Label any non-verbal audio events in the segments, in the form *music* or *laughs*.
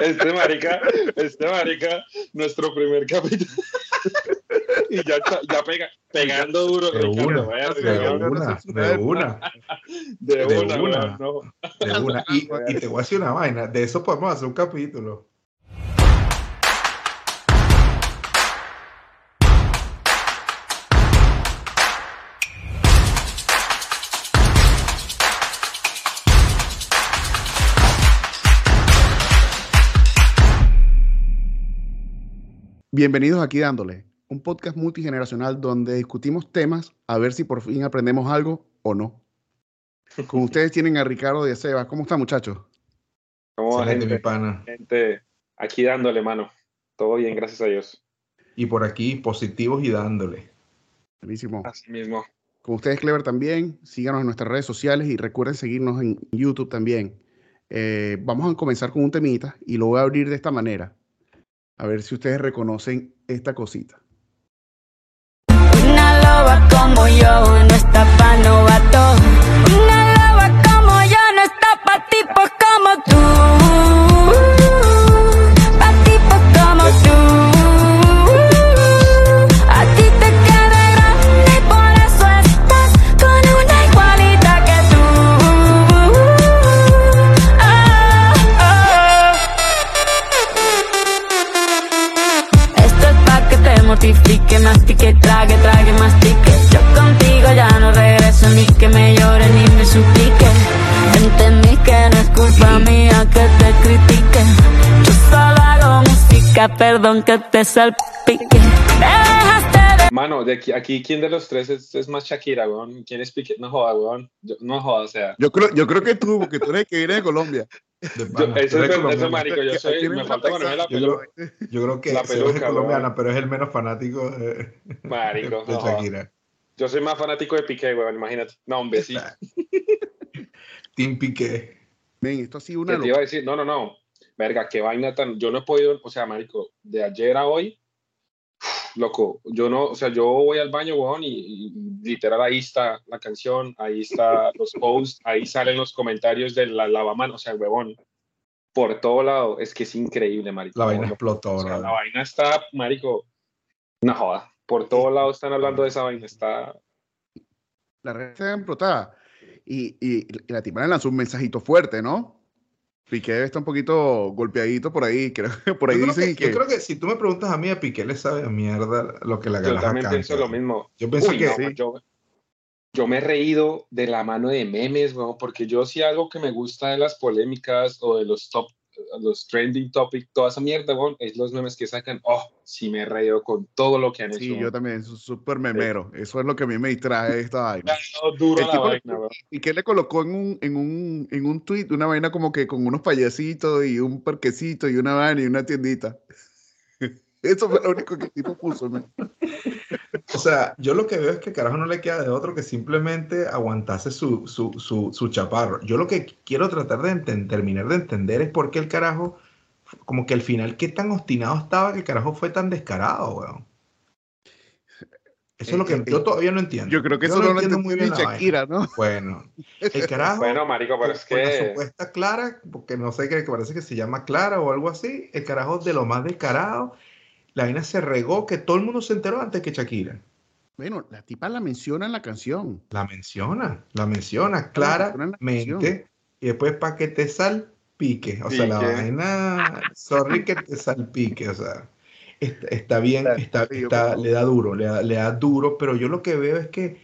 Este marica, este marica, nuestro primer capítulo. *laughs* y ya está, ya pega, pegando duro. De Ricardo, una, vaya, de Ricardo. una, de una, de una. Y, y te voy a decir una vaina, de eso podemos hacer un capítulo. Bienvenidos aquí dándole, un podcast multigeneracional donde discutimos temas a ver si por fin aprendemos algo o no. Con *laughs* ustedes tienen a Ricardo y a Sebas. ¿Cómo están, muchachos? ¿Cómo va, Excelente, mi gente? pana. Gente, aquí dándole mano. Todo bien, gracias a Dios. Y por aquí, positivos y dándole. Buenísimo. Así mismo. Con ustedes, Clever, también. Síganos en nuestras redes sociales y recuerden seguirnos en YouTube también. Eh, vamos a comenzar con un temita y lo voy a abrir de esta manera. A ver si ustedes reconocen esta cosita. Ni que me llore ni me suplique. Entendí que no es culpa mía que te critique. Yo solo hago música, perdón que te salpique. Te dejaste de Mano, de aquí, aquí, ¿quién de los tres es, es más Shakira, weón? ¿Quién es Piqué? No joda, weón. Yo- no joda, o sea. Yo creo, yo creo que tú, porque tú eres el que viene de Colombia. Yo, eso es eso, marico. Yo soy, me falta ponerme la Yo peluca. creo, yo creo que La Sebas es peluca, colombiana, weón. pero es el menos fanático de, Marico, de no joda. Shakira. Yo soy más fanático de Piqué, weón, imagínate. No, hombre, sí. *laughs* Team Piqué. Ven, esto ha sido ¿Qué una te iba a decir? No, no, no. Verga, qué vaina tan. Yo no he podido, o sea, marico, de ayer a hoy, loco, yo no, o sea, yo voy al baño, weón, y, y literal ahí está la canción, ahí está *laughs* los posts, ahí salen los comentarios de la lavamano, o sea, huevón, por todo lado, es que es increíble, marico. La vaina explotó, o sea, la vaina está, marico, no joda, por todo lado están hablando de esa vaina, está. la red está explotada. Y, y, y la tipa le lanzó un mensajito fuerte, ¿no? Piqué estar un poquito golpeadito por ahí. Creo que por ahí Yo creo, dicen que, que. yo creo que si tú me preguntas a mí, a Piqué le sabe a mierda lo que la Yo galaja también canta. pienso lo mismo. Yo pienso Uy, que no, sí. yo, yo me he reído de la mano de memes, weón, porque yo sí algo que me gusta de las polémicas o de los top, los trending topics, toda esa mierda, weón, es los memes que sacan. Oh, sí me reído con todo lo que han Sí, hecho. yo weón. también, soy súper memero. Eso es lo que a mí me distrae esta *laughs* vaina. Dado duro la vaina. Y que le colocó en un, en un, en un tweet una vaina como que con unos payasitos y un parquecito y una vaina y una tiendita. Eso fue lo único que el tipo puso. man. O sea, yo lo que veo es que carajo no le queda de otro que simplemente aguantase su, su, su, su chaparro. Yo lo que quiero tratar de terminar de entender es por qué el carajo, como que al final, qué tan obstinado estaba que el carajo fue tan descarado, weón. Eso es lo que Eh, yo todavía no entiendo. Yo creo que Yo eso no lo entiendo la vaina. Shakira, ¿no? Bueno, el carajo, Bueno, marico, pero es con la que... supuesta Clara, porque no sé qué, que parece que se llama Clara o algo así, el carajo de lo más descarado, la vaina se regó que todo el mundo se enteró antes que Shakira. Bueno, la tipa la menciona en la canción. La menciona, la menciona menciona en la claramente. Y después para que te salpique. O sea, la vaina, sorry que te salpique. O sea, está, está bien, está, está- le da duro, le da, le da duro, pero yo lo que veo es que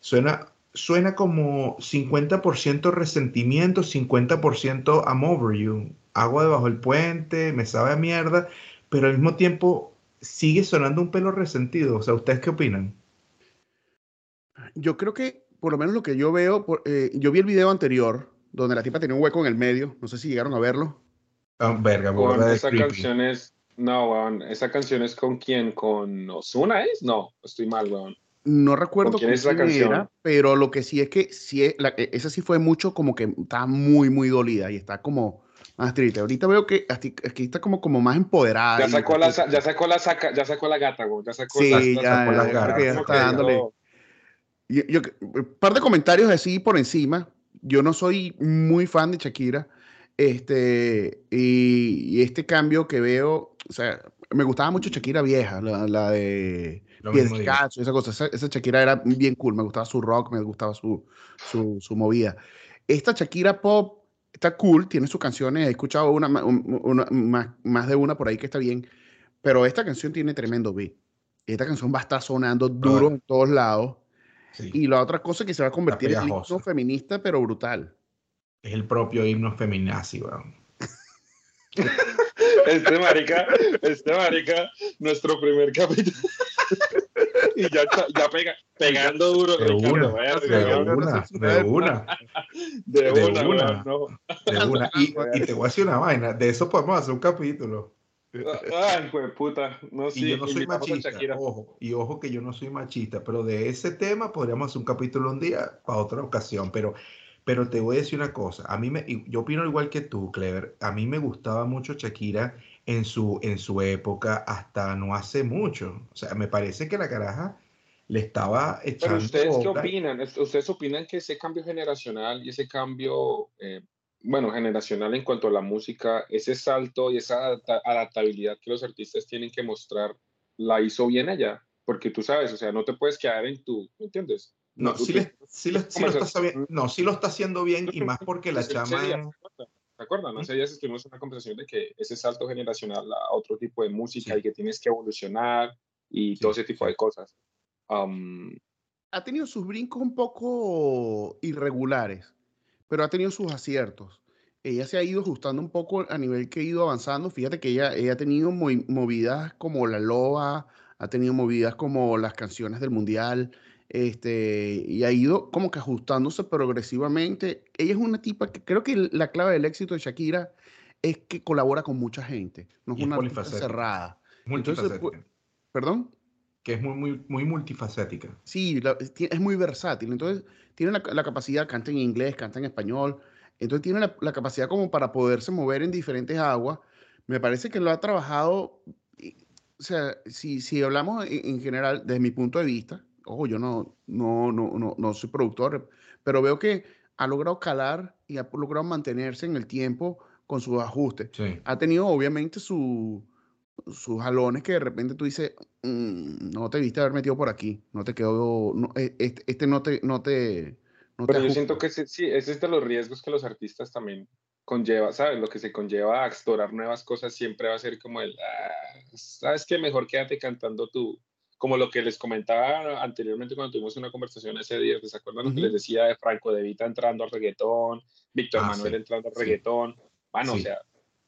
suena, suena como 50% resentimiento, 50% I'm over you. Agua debajo del puente, me sabe a mierda, pero al mismo tiempo sigue sonando un pelo resentido. O sea, ¿ustedes qué opinan? Yo creo que, por lo menos lo que yo veo, por- eh, yo vi el video anterior, donde la tipa tenía un hueco en el medio. No sé si llegaron a verlo. Ah, verga, esa canción es... No, weón, esa canción es con quién, con Ozuna, ¿es? No, estoy mal, weón. No recuerdo ¿Con quién es la quién canción? era, pero lo que sí es que sí, la- e- esa sí fue mucho como que está muy, muy dolida y está como más triste. Ahorita veo que aquí, aquí está como, como más empoderada. Ya sacó la, ya sacó la, saca, ya sacó la gata, weón, ya sacó Sí, la- ya ya, sacó ya como está dándole. no- Yo, yo- un par de comentarios así por encima. Yo no soy muy fan de Shakira. Este, y, este cambio que veo, o sea, me gustaba mucho Shakira vieja, la, la de Pies. Descalzos, esa cosa. Esa, esa Shakira era bien cool, me gustaba su rock, me gustaba su, su, su movida. Esta Shakira pop está cool, tiene sus canciones, he escuchado una, una- más, más de una por ahí que está bien, pero esta canción tiene tremendo beat. Esta canción va a estar sonando duro en todos lados. Sí. Y la otra cosa es que se va a convertir en un himno feminista, pero brutal. Es el propio himno feminazi, weón. *laughs* Este marica, este marica, nuestro primer capítulo. *laughs* y ya, ya pega, pegando duro. De Ricardo, una, de una, de una, de de una, no. de una. Y, y te voy a decir una vaina, de eso podemos hacer un capítulo. Ay, hijo de puta. No, Y sí, yo no soy machista, ojo, y ojo que yo no soy machista, pero de ese tema podríamos hacer un capítulo un día para otra ocasión, pero, pero te voy a decir una cosa, a mí me, yo opino igual que tú, Clever, a mí me gustaba mucho Shakira en su, en su época hasta no hace mucho, o sea, me parece que la caraja le estaba Pero echando ustedes qué opinan? ¿Est- ¿Ustedes opinan que ese cambio generacional y ese cambio, eh, bueno, generacional en cuanto a la música, ese salto y esa adapta- adaptabilidad que los artistas tienen que mostrar, la hizo bien allá? Porque tú sabes, o sea, no te puedes quedar en tu, ¿me entiendes? No, sí, le- sí le- sí lo está no, sí lo está haciendo bien y más *laughs* porque la chama es- ¿te acuerdas? Hace días estuvimos en una conversación de que ese salto generacional a otro tipo de música Sí. y que tienes que evolucionar y Sí, todo ese tipo de cosas. Um, ha tenido sus brincos un poco irregulares, pero ha tenido sus aciertos. Ella se ha ido ajustando un poco a nivel que ha ido avanzando. Fíjate que ella, ella ha tenido movi- movidas como La Loba, ha tenido movidas como las canciones del Mundial, este, y ha ido como que ajustándose progresivamente. Ella es una tipa que creo que la clave del éxito de Shakira es que colabora con mucha gente, no es Y una artista cerrada. Entonces, multifacética, ¿Perdón? que es muy, muy, muy multifacética. Sí, la- es, muy versátil. Entonces, tiene la, la capacidad, canta en inglés, canta en español. Entonces, tiene la, la capacidad como para poderse mover en diferentes aguas. Me parece que lo ha trabajado. y- O sea, si, si hablamos en, en general, desde mi punto de vista, ojo, yo no, no, no, no, no soy productor, pero veo que ha logrado calar y ha logrado mantenerse en el tiempo con sus ajustes. Sí. Ha tenido, obviamente, su, sus jalones que de repente tú dices, "Mm, no te viste haber metido por aquí, no te quedó, no, este, este no te, no te, no te Pero yo ajusta". siento que ese- sí, ese es de los riesgos que los artistas también conlleva, ¿sabes? Lo que se conlleva a explorar nuevas cosas siempre va a ser como el, "Ah, ¿sabes qué? Mejor quédate cantando tú. Como lo que les comentaba anteriormente cuando tuvimos una conversación ese día, ¿se acuerdan lo que les decía de Franco De Vita entrando al reggaetón, Víctor Ah, Manuel sí, entrando al reggaetón? Bueno, Sí. o sea,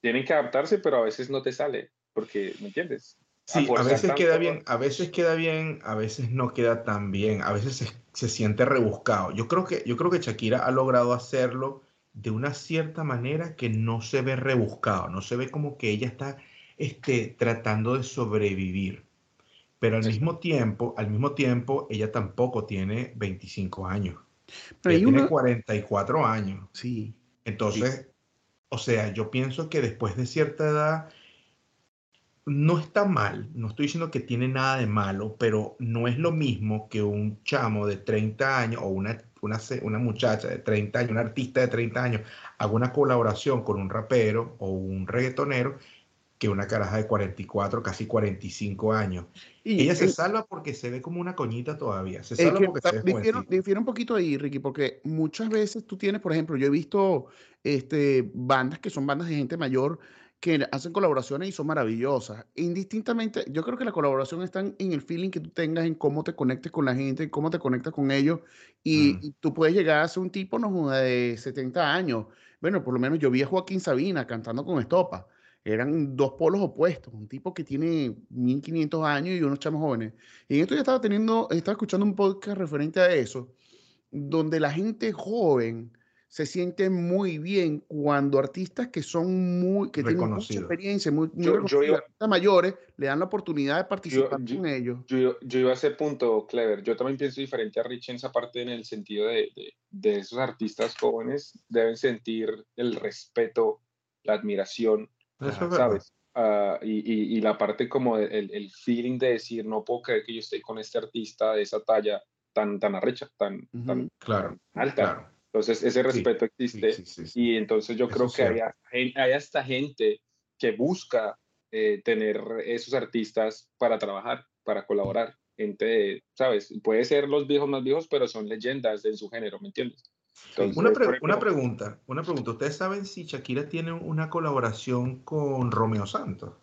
tienen que adaptarse, pero a veces no te sale, porque, ¿me entiendes? Sí, a veces queda bien, a veces queda bien, a veces no queda tan bien, a veces se, se siente rebuscado. Yo creo que, yo creo que Shakira ha logrado hacerlo de una cierta manera que no se ve rebuscado, no se ve como que ella está este, tratando de sobrevivir. Pero al mismo tiempo, al mismo tiempo, ella tampoco tiene 25 años. Pero Ella hay tiene una, 44 años. sí, Entonces, o sea, yo pienso que después de cierta edad no está mal, no estoy diciendo que tiene nada de malo, pero no es lo mismo que un chamo de 30 años o una, una, una muchacha de 30 años, un artista de 30 años, haga una colaboración con un rapero o un reggaetonero que una caraja de 44, casi 45 años. y Ella se salva porque se ve como una coñita todavía, se salva que porque se ve difiero, difiero un poquito ahí, Ricky, porque muchas veces tú tienes, por ejemplo, yo he visto este, bandas que son bandas de gente mayor que hacen colaboraciones y son maravillosas. Indistintamente, yo creo que la colaboración está en el feeling que tú tengas, en cómo te conectes con la gente, en cómo te conectas con ellos. Y, Mm. y tú puedes llegar a ser un tipo no de 70 años. Bueno, por lo menos yo vi a Joaquín Sabina cantando con Estopa. Eran dos polos opuestos, un tipo que tiene 1500 años y unos chamos jóvenes. Y en esto yo estaba teniendo, estaba escuchando un podcast referente a eso, donde la gente joven se siente muy bien cuando artistas que son muy, que tienen mucha experiencia, muy, muy Yo- yo iba- mayores, le dan la oportunidad de participar yo- con ellos. Yo, yo iba a ese punto, Clever. Yo también pienso diferente a Rich en esa parte, en el sentido de, de, de esos artistas jóvenes deben sentir el respeto, la admiración, Eso es. ¿sabes? Ah, y, y, y la parte como de- el, el feeling de decir, no puedo creer que yo esté con este artista de esa talla tan, tan arrecha, tan, tan, Ujú. Claro, tan alta. claro. Entonces, ese respeto Sí, existe. sí, sí, sí. Y entonces yo Eso creo que hay, hay hasta gente que busca eh, tener esos artistas para trabajar, para colaborar. Gente, ¿sabes? Puede ser los viejos más viejos, pero son leyendas en su género, ¿me entiendes? Entonces, Una, pre- ejemplo, una pregunta, una pregunta. ¿Ustedes saben si Shakira tiene una colaboración con Romeo Santos?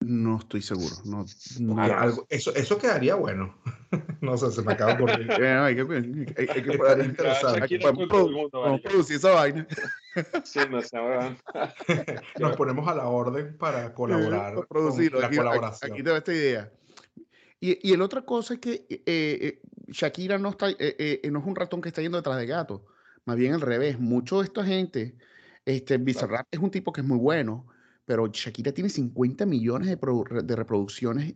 No estoy seguro. No, no- algo- eso, eso quedaría bueno. *laughs* no sé, se me acaba de ocurrir. *laughs* Eh, hay que, hay- hay que- mundo, podemos marica. producir esa vaina. Sí, no sé, weón. *laughs* Nos ponemos a la orden para colaborar Para producirlo. con la Aquí, colaboración. aquí te va esta idea. Y, y la otra cosa es que eh, eh, Shakira no, está, eh, eh, no es un ratón que está yendo detrás de gato. Más bien al revés. Mucho de esta gente, este, Bizarrap es un tipo que es muy bueno, pero Shakira tiene 50 millones de, de reproducciones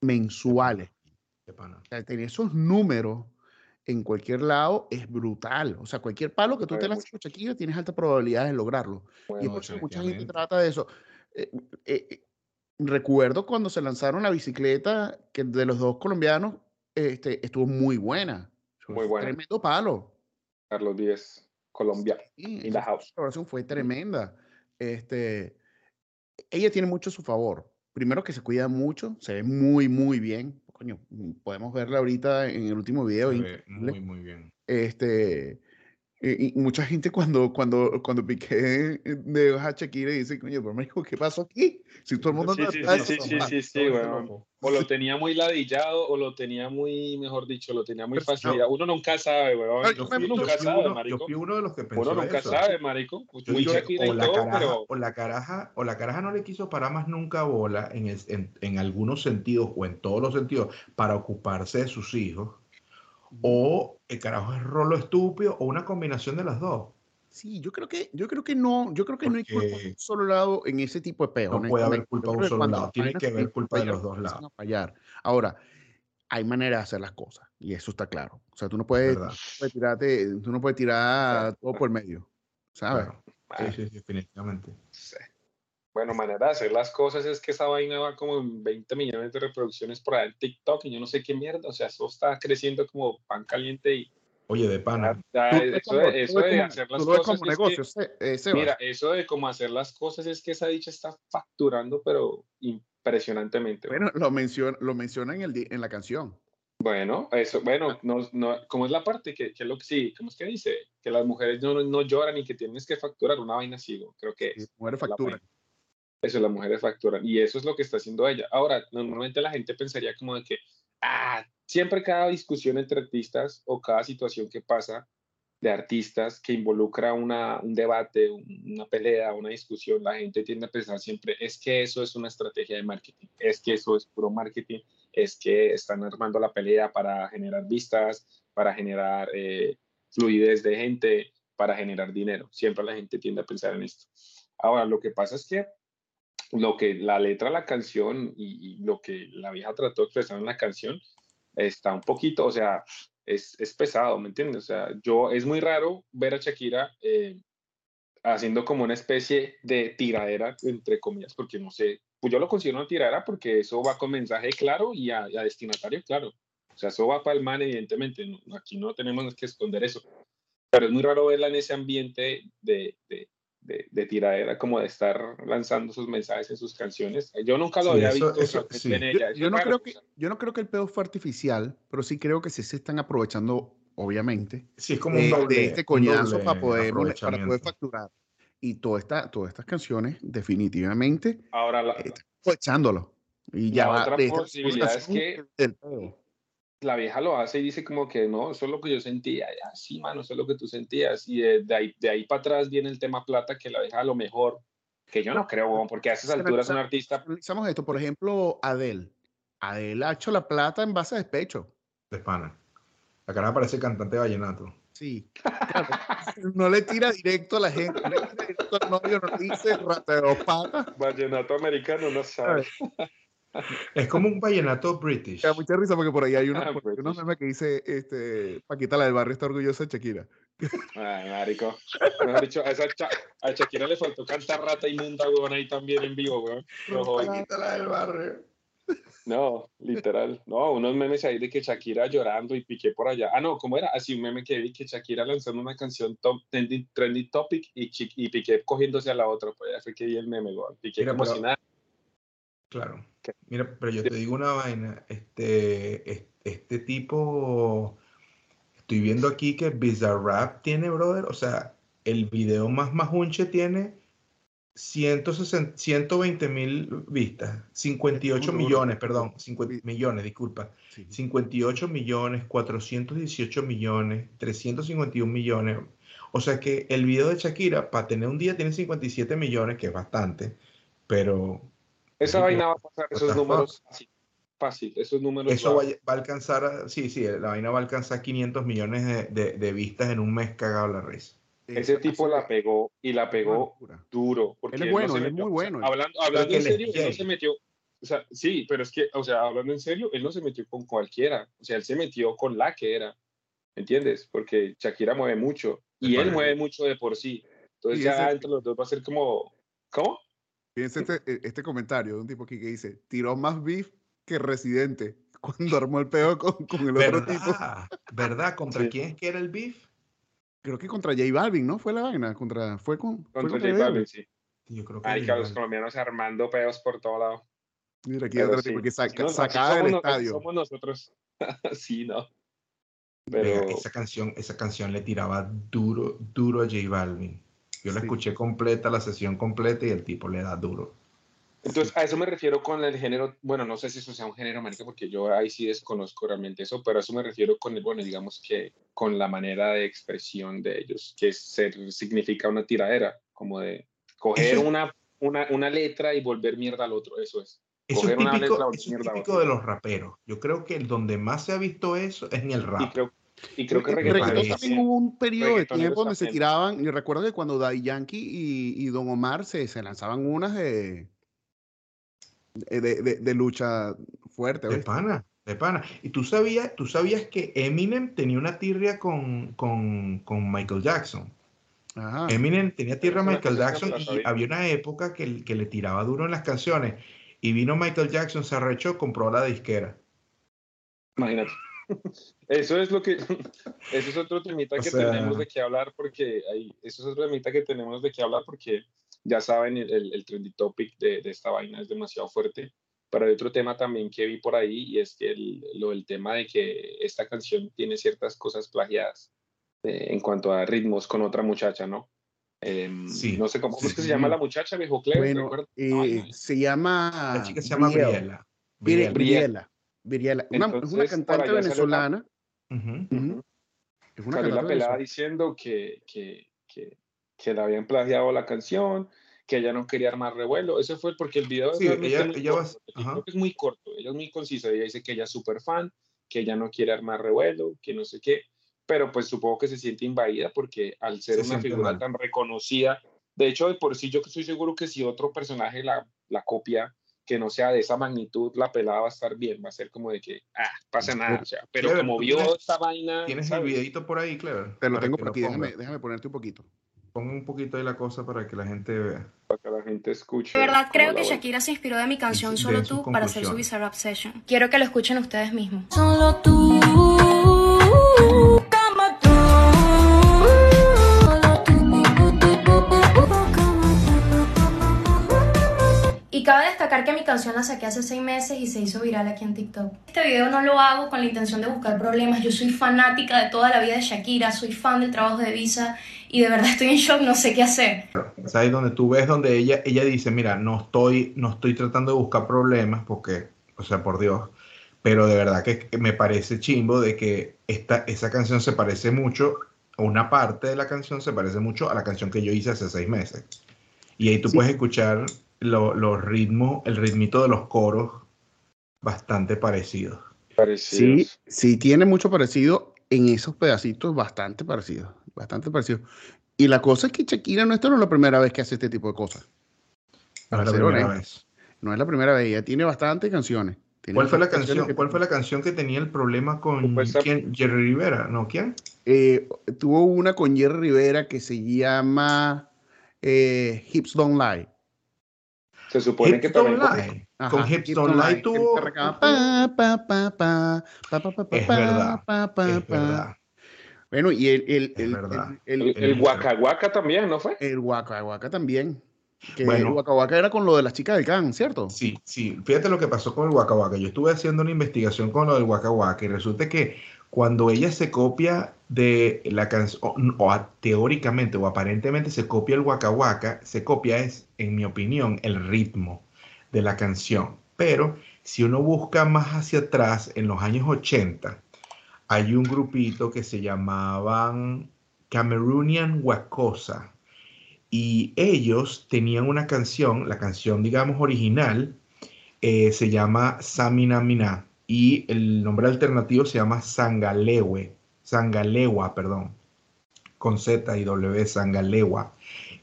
mensuales. Qué pana. O sea, tener esos números en cualquier lado es brutal. O sea, cualquier palo que tú te lances con Shakira, tienes alta probabilidad de lograrlo. Y Bueno, por eso mucha gente trata de eso. Eh, eh, eh, recuerdo cuando se lanzaron la bicicleta, que de los dos colombianos este, estuvo muy buena. Muy buena. Tremendo palo. Carlos Díez, Colombia, Sí, in the house. colaboración fue tremenda. Este, ella tiene mucho a su favor. Primero que se cuida mucho, se ve muy, muy bien. Coño, podemos verla ahorita en el último video. Se ve muy, muy bien. Este, y, mucha gente cuando, cuando, cuando Piqué de a Shakira dice, coño, pero México, ¿qué pasó aquí? Si todo el mundo Sí, anda sí, atrás, sí, sí, sí, sí, weón. loco. O lo tenía muy ladillado, o lo tenía muy, mejor dicho, lo tenía muy Pero, fastidiado. Uno nunca sabe, weón. Yo Uno fui, yo nunca sabe, uno, yo marico. fui uno de los que pensó Uno nunca eso. sabe, marico. Yo Muy dije, Shakira o y la, todo, caraja, pero o la caraja o la caraja no le quiso parar más nunca bola en, el- en, en algunos sentidos o en todos los sentidos para ocuparse de sus hijos o el carajo es rolo estúpido o una combinación de las dos Sí, yo creo que, yo creo que no, yo creo que no hay culpa de Porque un solo lado en ese tipo de peo. no puede haber culpa de un solo lado, tiene que haber culpa de los dos lados. a fallar. Ahora, hay manera de hacer las cosas y eso está claro. O sea, tú no puedes, ¿verdad? puedes tirarte, tú no puedes tirar todo por medio, ¿sabes? Claro. Sí, sí, sí, definitivamente. sí. Bueno, manera de hacer las cosas es que esa vaina va como en 20 millones de reproducciones por ahí en TikTok y yo no sé qué mierda. O sea, eso está creciendo como pan caliente y Oye, de pana. ya- ya eso como- de, eso como- hacer tú las cosas. como es que- negocio, Se- eh, Sebas. Mira, eso de cómo hacer las cosas es que esa dicha está facturando, pero impresionantemente. Bueno, lo menciona, lo menciona en, el, di- en la canción. Bueno, eso, bueno, no, no, ¿cómo es la parte que, que es lo que sí, ¿cómo es que dice? Que las mujeres no, no lloran y que tienes que facturar una vaina así, creo que es. Mujeres la factura. vaina. Eso, las mujeres facturan. Y eso es lo que está haciendo ella. Ahora, normalmente la gente pensaría como de que, ah, siempre cada discusión entre artistas o cada situación que pasa de artistas que involucra una, un debate, un- una pelea, una discusión, la gente tiende a pensar siempre, es que eso es una estrategia de marketing, es que eso es puro marketing, es que están armando la pelea para generar vistas, para generar eh, fluidez de gente, para generar dinero. Siempre la gente tiende a pensar en esto. Ahora, lo que pasa es que lo que la letra de la canción y, y lo que la vieja trató de expresar en la canción está un poquito, o sea, es, es pesado, ¿me entiendes? O sea, yo, es muy raro ver a Shakira eh, haciendo como una especie de tiradera, entre comillas, porque no sé, pues yo lo considero una tiradera porque eso va con mensaje claro y a, a destinatario claro. O sea, eso va para el man, evidentemente, aquí no tenemos que esconder eso. Pero es muy raro verla en ese ambiente de, de, de, de tiradera, como de estar lanzando sus mensajes en sus canciones. Yo nunca lo Sí, había eso- visto eso- realmente sí. en Yo, ella. No raro, creo o que, sea. yo no creo que el pedo fue artificial, pero sí creo que sí se están aprovechando, obviamente, Sí, es como de, un doble, de este coñazo para poder, para poder facturar. Y toda esta, todas estas canciones, definitivamente, Ahora, la, eh, están aprovechándolo. Y ya La va otra posibilidad es que- pedo. La vieja lo hace y dice como que no, eso es lo que yo sentía, ya, sí, mano, eso es lo que tú sentías. Y de, de ahí, de ahí para atrás viene el tema plata, que la vieja a lo mejor, que yo no creo, porque a esas alturas un artista, Analizamos esto, por ejemplo, Adele. Adele ha hecho la plata en base a despecho. De pana. La cara parece cantante de vallenato. Sí. Claro. No le tira directo a la gente, no le tira directo al novio, no le dice dos patas. vallenato americano, no sabe. Es como un vallenato british. Me da mucha risa porque por ahí hay unos, Ah, unos memes que dice este, Paquita la del barrio está orgullosa de Shakira. *laughs* Ay, marico. Mejor dicho, a, esa cha- a Shakira le faltó cantar rata inmunda, weón, ahí también en vivo, weón. Paquita, la del barrio. No, literal. No, unos memes ahí de que Shakira llorando y Piqué por allá. Ah, no, ¿cómo era? Así un meme que vi que Shakira lanzando una canción top, trending, trending topic y, Piqué cogiéndose a la otra. Pues ya fue que vi el meme, güey. Piqué Mira, como pero- si nada. Claro. ¿Qué? Mira, pero yo te digo una vaina, este, es- este tipo, estoy viendo aquí que Bizarrap tiene, brother, o sea, el video más majunche tiene 160, 120 mil vistas, 58 duro. millones, perdón, 50 millones, disculpa, Sí. 58 millones, 418 millones, 351 millones. O sea que el video de Shakira, para tener un día, tiene 57 millones, que es bastante, pero Esa vaina va a pasar what esos números fácil. Fácil, esos números. eso va- va, a alcanzar, a- sí, sí, la vaina va a alcanzar 500 millones de, de- de vistas en un mes cagado la risa. Ese tipo la pegó y la pegó duro. Porque Él es no bueno, se él es muy o sea, bueno. hablando hablando en él serio, él no se metió. O sea, sí, pero es que, o sea, hablando en serio, él no se metió con cualquiera. O sea, él se metió con la que era. ¿Entiendes? Porque Shakira mueve mucho y él mueve mucho de por sí. Entonces ya entre los dos va a ser como. ¿Cómo? Fíjense este, este comentario de un tipo aquí que dice, tiró más beef que Residente *laughs* cuando armó el pedo con, con el otro tipo. ¿Verdad? ¿Contra Sí. quién es que era el beef? Creo que contra J Balvin, ¿no? Fue la vaina, contra, fue con, fue Contra contra J Balvin, sí. Yo creo que Ay, J los colombianos armando pedos por todo lado. Mira, aquí otro sí, tipo que saca, no, así sacada del estadio. Somos nosotros. *laughs* sí, no. Esa canción, esa canción le tiraba duro, duro a J Balvin. Yo la Sí. escuché completa, la sesión completa, y el tipo le da duro. Entonces, a eso me refiero con el género, bueno, no sé si eso sea un género, marica, porque yo ahí sí desconozco realmente eso, pero a eso me refiero con el, bueno, digamos que con la manera de expresión de ellos, que ser, significa una tiradera, como de coger Eso es- una, una, una letra y volver mierda al otro, eso es. Eso es Coger una típico, letra, eso es mierda, típico de los raperos. Yo creo que el donde más se ha visto eso es en el Y rap. creo, y creo que En reggaetón también hubo un periodo de tiempo donde se tiraban, y recuerdo que cuando Daddy Yankee y, y Don Omar se, se lanzaban unas de, de, de- de lucha fuerte. De pana, de pana. Y tú sabías, tú sabías que Eminem tenía una tirria con, con, con Michael Jackson. Ajá. Eminem tenía tierra a Michael Jackson y había una época que, que le tiraba duro en las canciones. Y vino Michael Jackson, se arrechó, compró la disquera. Imagínate. Eso es lo que, *laughs* eso es otro temita O que sea- tenemos de qué hablar porque ahí, eso es otro temita que tenemos de qué hablar porque ya saben, el, el, el trendy topic de, de esta vaina es demasiado fuerte. Pero hay otro tema también que vi por ahí y es que el, lo, el tema de que esta canción tiene ciertas cosas plagiadas eh, en cuanto a ritmos con otra muchacha, ¿no? Em, Sí, no sé cómo, ¿cómo es que sí. se llama la muchacha, viejo Cleo, Bueno, eh, Ay, se llama. La chica se llama Brielle. Briella. Brielle. Briella. Briella. Una- es una Entonces, por cantante venezolana. Es una Salió la cantante pelada diciendo que, que, que, que le habían plagiado la canción, que ella no quería armar revuelo. Eso fue porque el video Sí, ella- es muy ella va- corto. Es muy ella es muy concisa. Ella dice que ella es súper fan, que ella no quiere armar revuelo, que no sé qué. Pero pues supongo que se siente invadida porque al ser Se una figura mal. tan reconocida, de hecho, de por sí yo estoy seguro que si otro personaje la, la copia, que no sea de esa magnitud, la pelada va a estar bien, va a ser como de que, ah, pasa nada, o sea, pero Clever, como ¿tú vio tienes- esta vaina, ¿Tienes el videito por ahí, Clever? Te lo tengo por aquí. Déjame, déjame ponerte un poquito. Pon un poquito ahí la cosa para que la gente vea. para que la gente escuche. De verdad creo que. Shakira se inspiró de mi canción de Solo tú para hacer su conclusiones. Bizarrap Session. Quiero que lo escuchen ustedes mismos. Solo tú, destacar que mi canción la saqué hace seis meses y se hizo viral aquí en TikTok. Este video no lo hago con la intención de buscar problemas. Yo soy fanática de toda la vida de Shakira, soy fan del trabajo de Visa y de verdad estoy en shock, no sé qué hacer. ¿Sabes? Donde tú ves donde ella, ella dice, mira, no estoy, no estoy tratando de buscar problemas porque, o sea, por Dios, pero de verdad que me parece chimbo de que esta, esa canción se parece mucho, o una parte de la canción se parece mucho a la canción que yo hice hace seis meses. Y ahí tú Sí. puedes escuchar lo- los ritmos, el ritmito de los coros bastante parecidos. Sí, Parecidos. sí tiene mucho parecido en esos pedacitos, bastante parecido, bastante parecido. Y la cosa es que Shakira no, esta no es la primera vez que hace este tipo de cosas. No es la primera honesto. vez. No es la primera vez, ella tiene bastantes canciones. Tiene ¿Cuál fue la canción? que- ¿Cuál fue la canción que tenía el problema con quién? Jerry Rivera, ¿no? ¿Quién? Eh, tuvo una con Jerry Rivera que se llama eh, Hips Don't Lie. Se supone que también Con, Ajá, con tuvo. Es verdad. Es verdad. Bueno, y el. El, el, el, el, el Waka Waka también, ¿no fue? El Waka Waka también. Bueno, el Waka Waka era con lo de las chicas del can, ¿cierto? Sí, sí. Fíjate lo que pasó con el Waka Waka. Yo estuve haciendo una investigación con lo del Waka Waka y resulta que cuando ella se copia de la canción, o, teóricamente o aparentemente se copia el Waka Waka, se copia es, en mi opinión, el ritmo de la canción. Pero si uno busca más hacia atrás, en los años 80, hay un grupito que se llamaban Cameroonian Wakosa. Y ellos tenían una canción, la canción, digamos, original, eh, se llama Samina Mina. Y el nombre alternativo se llama Sangalewe, Sangalewa, perdón, con Z y W, Sangalewa.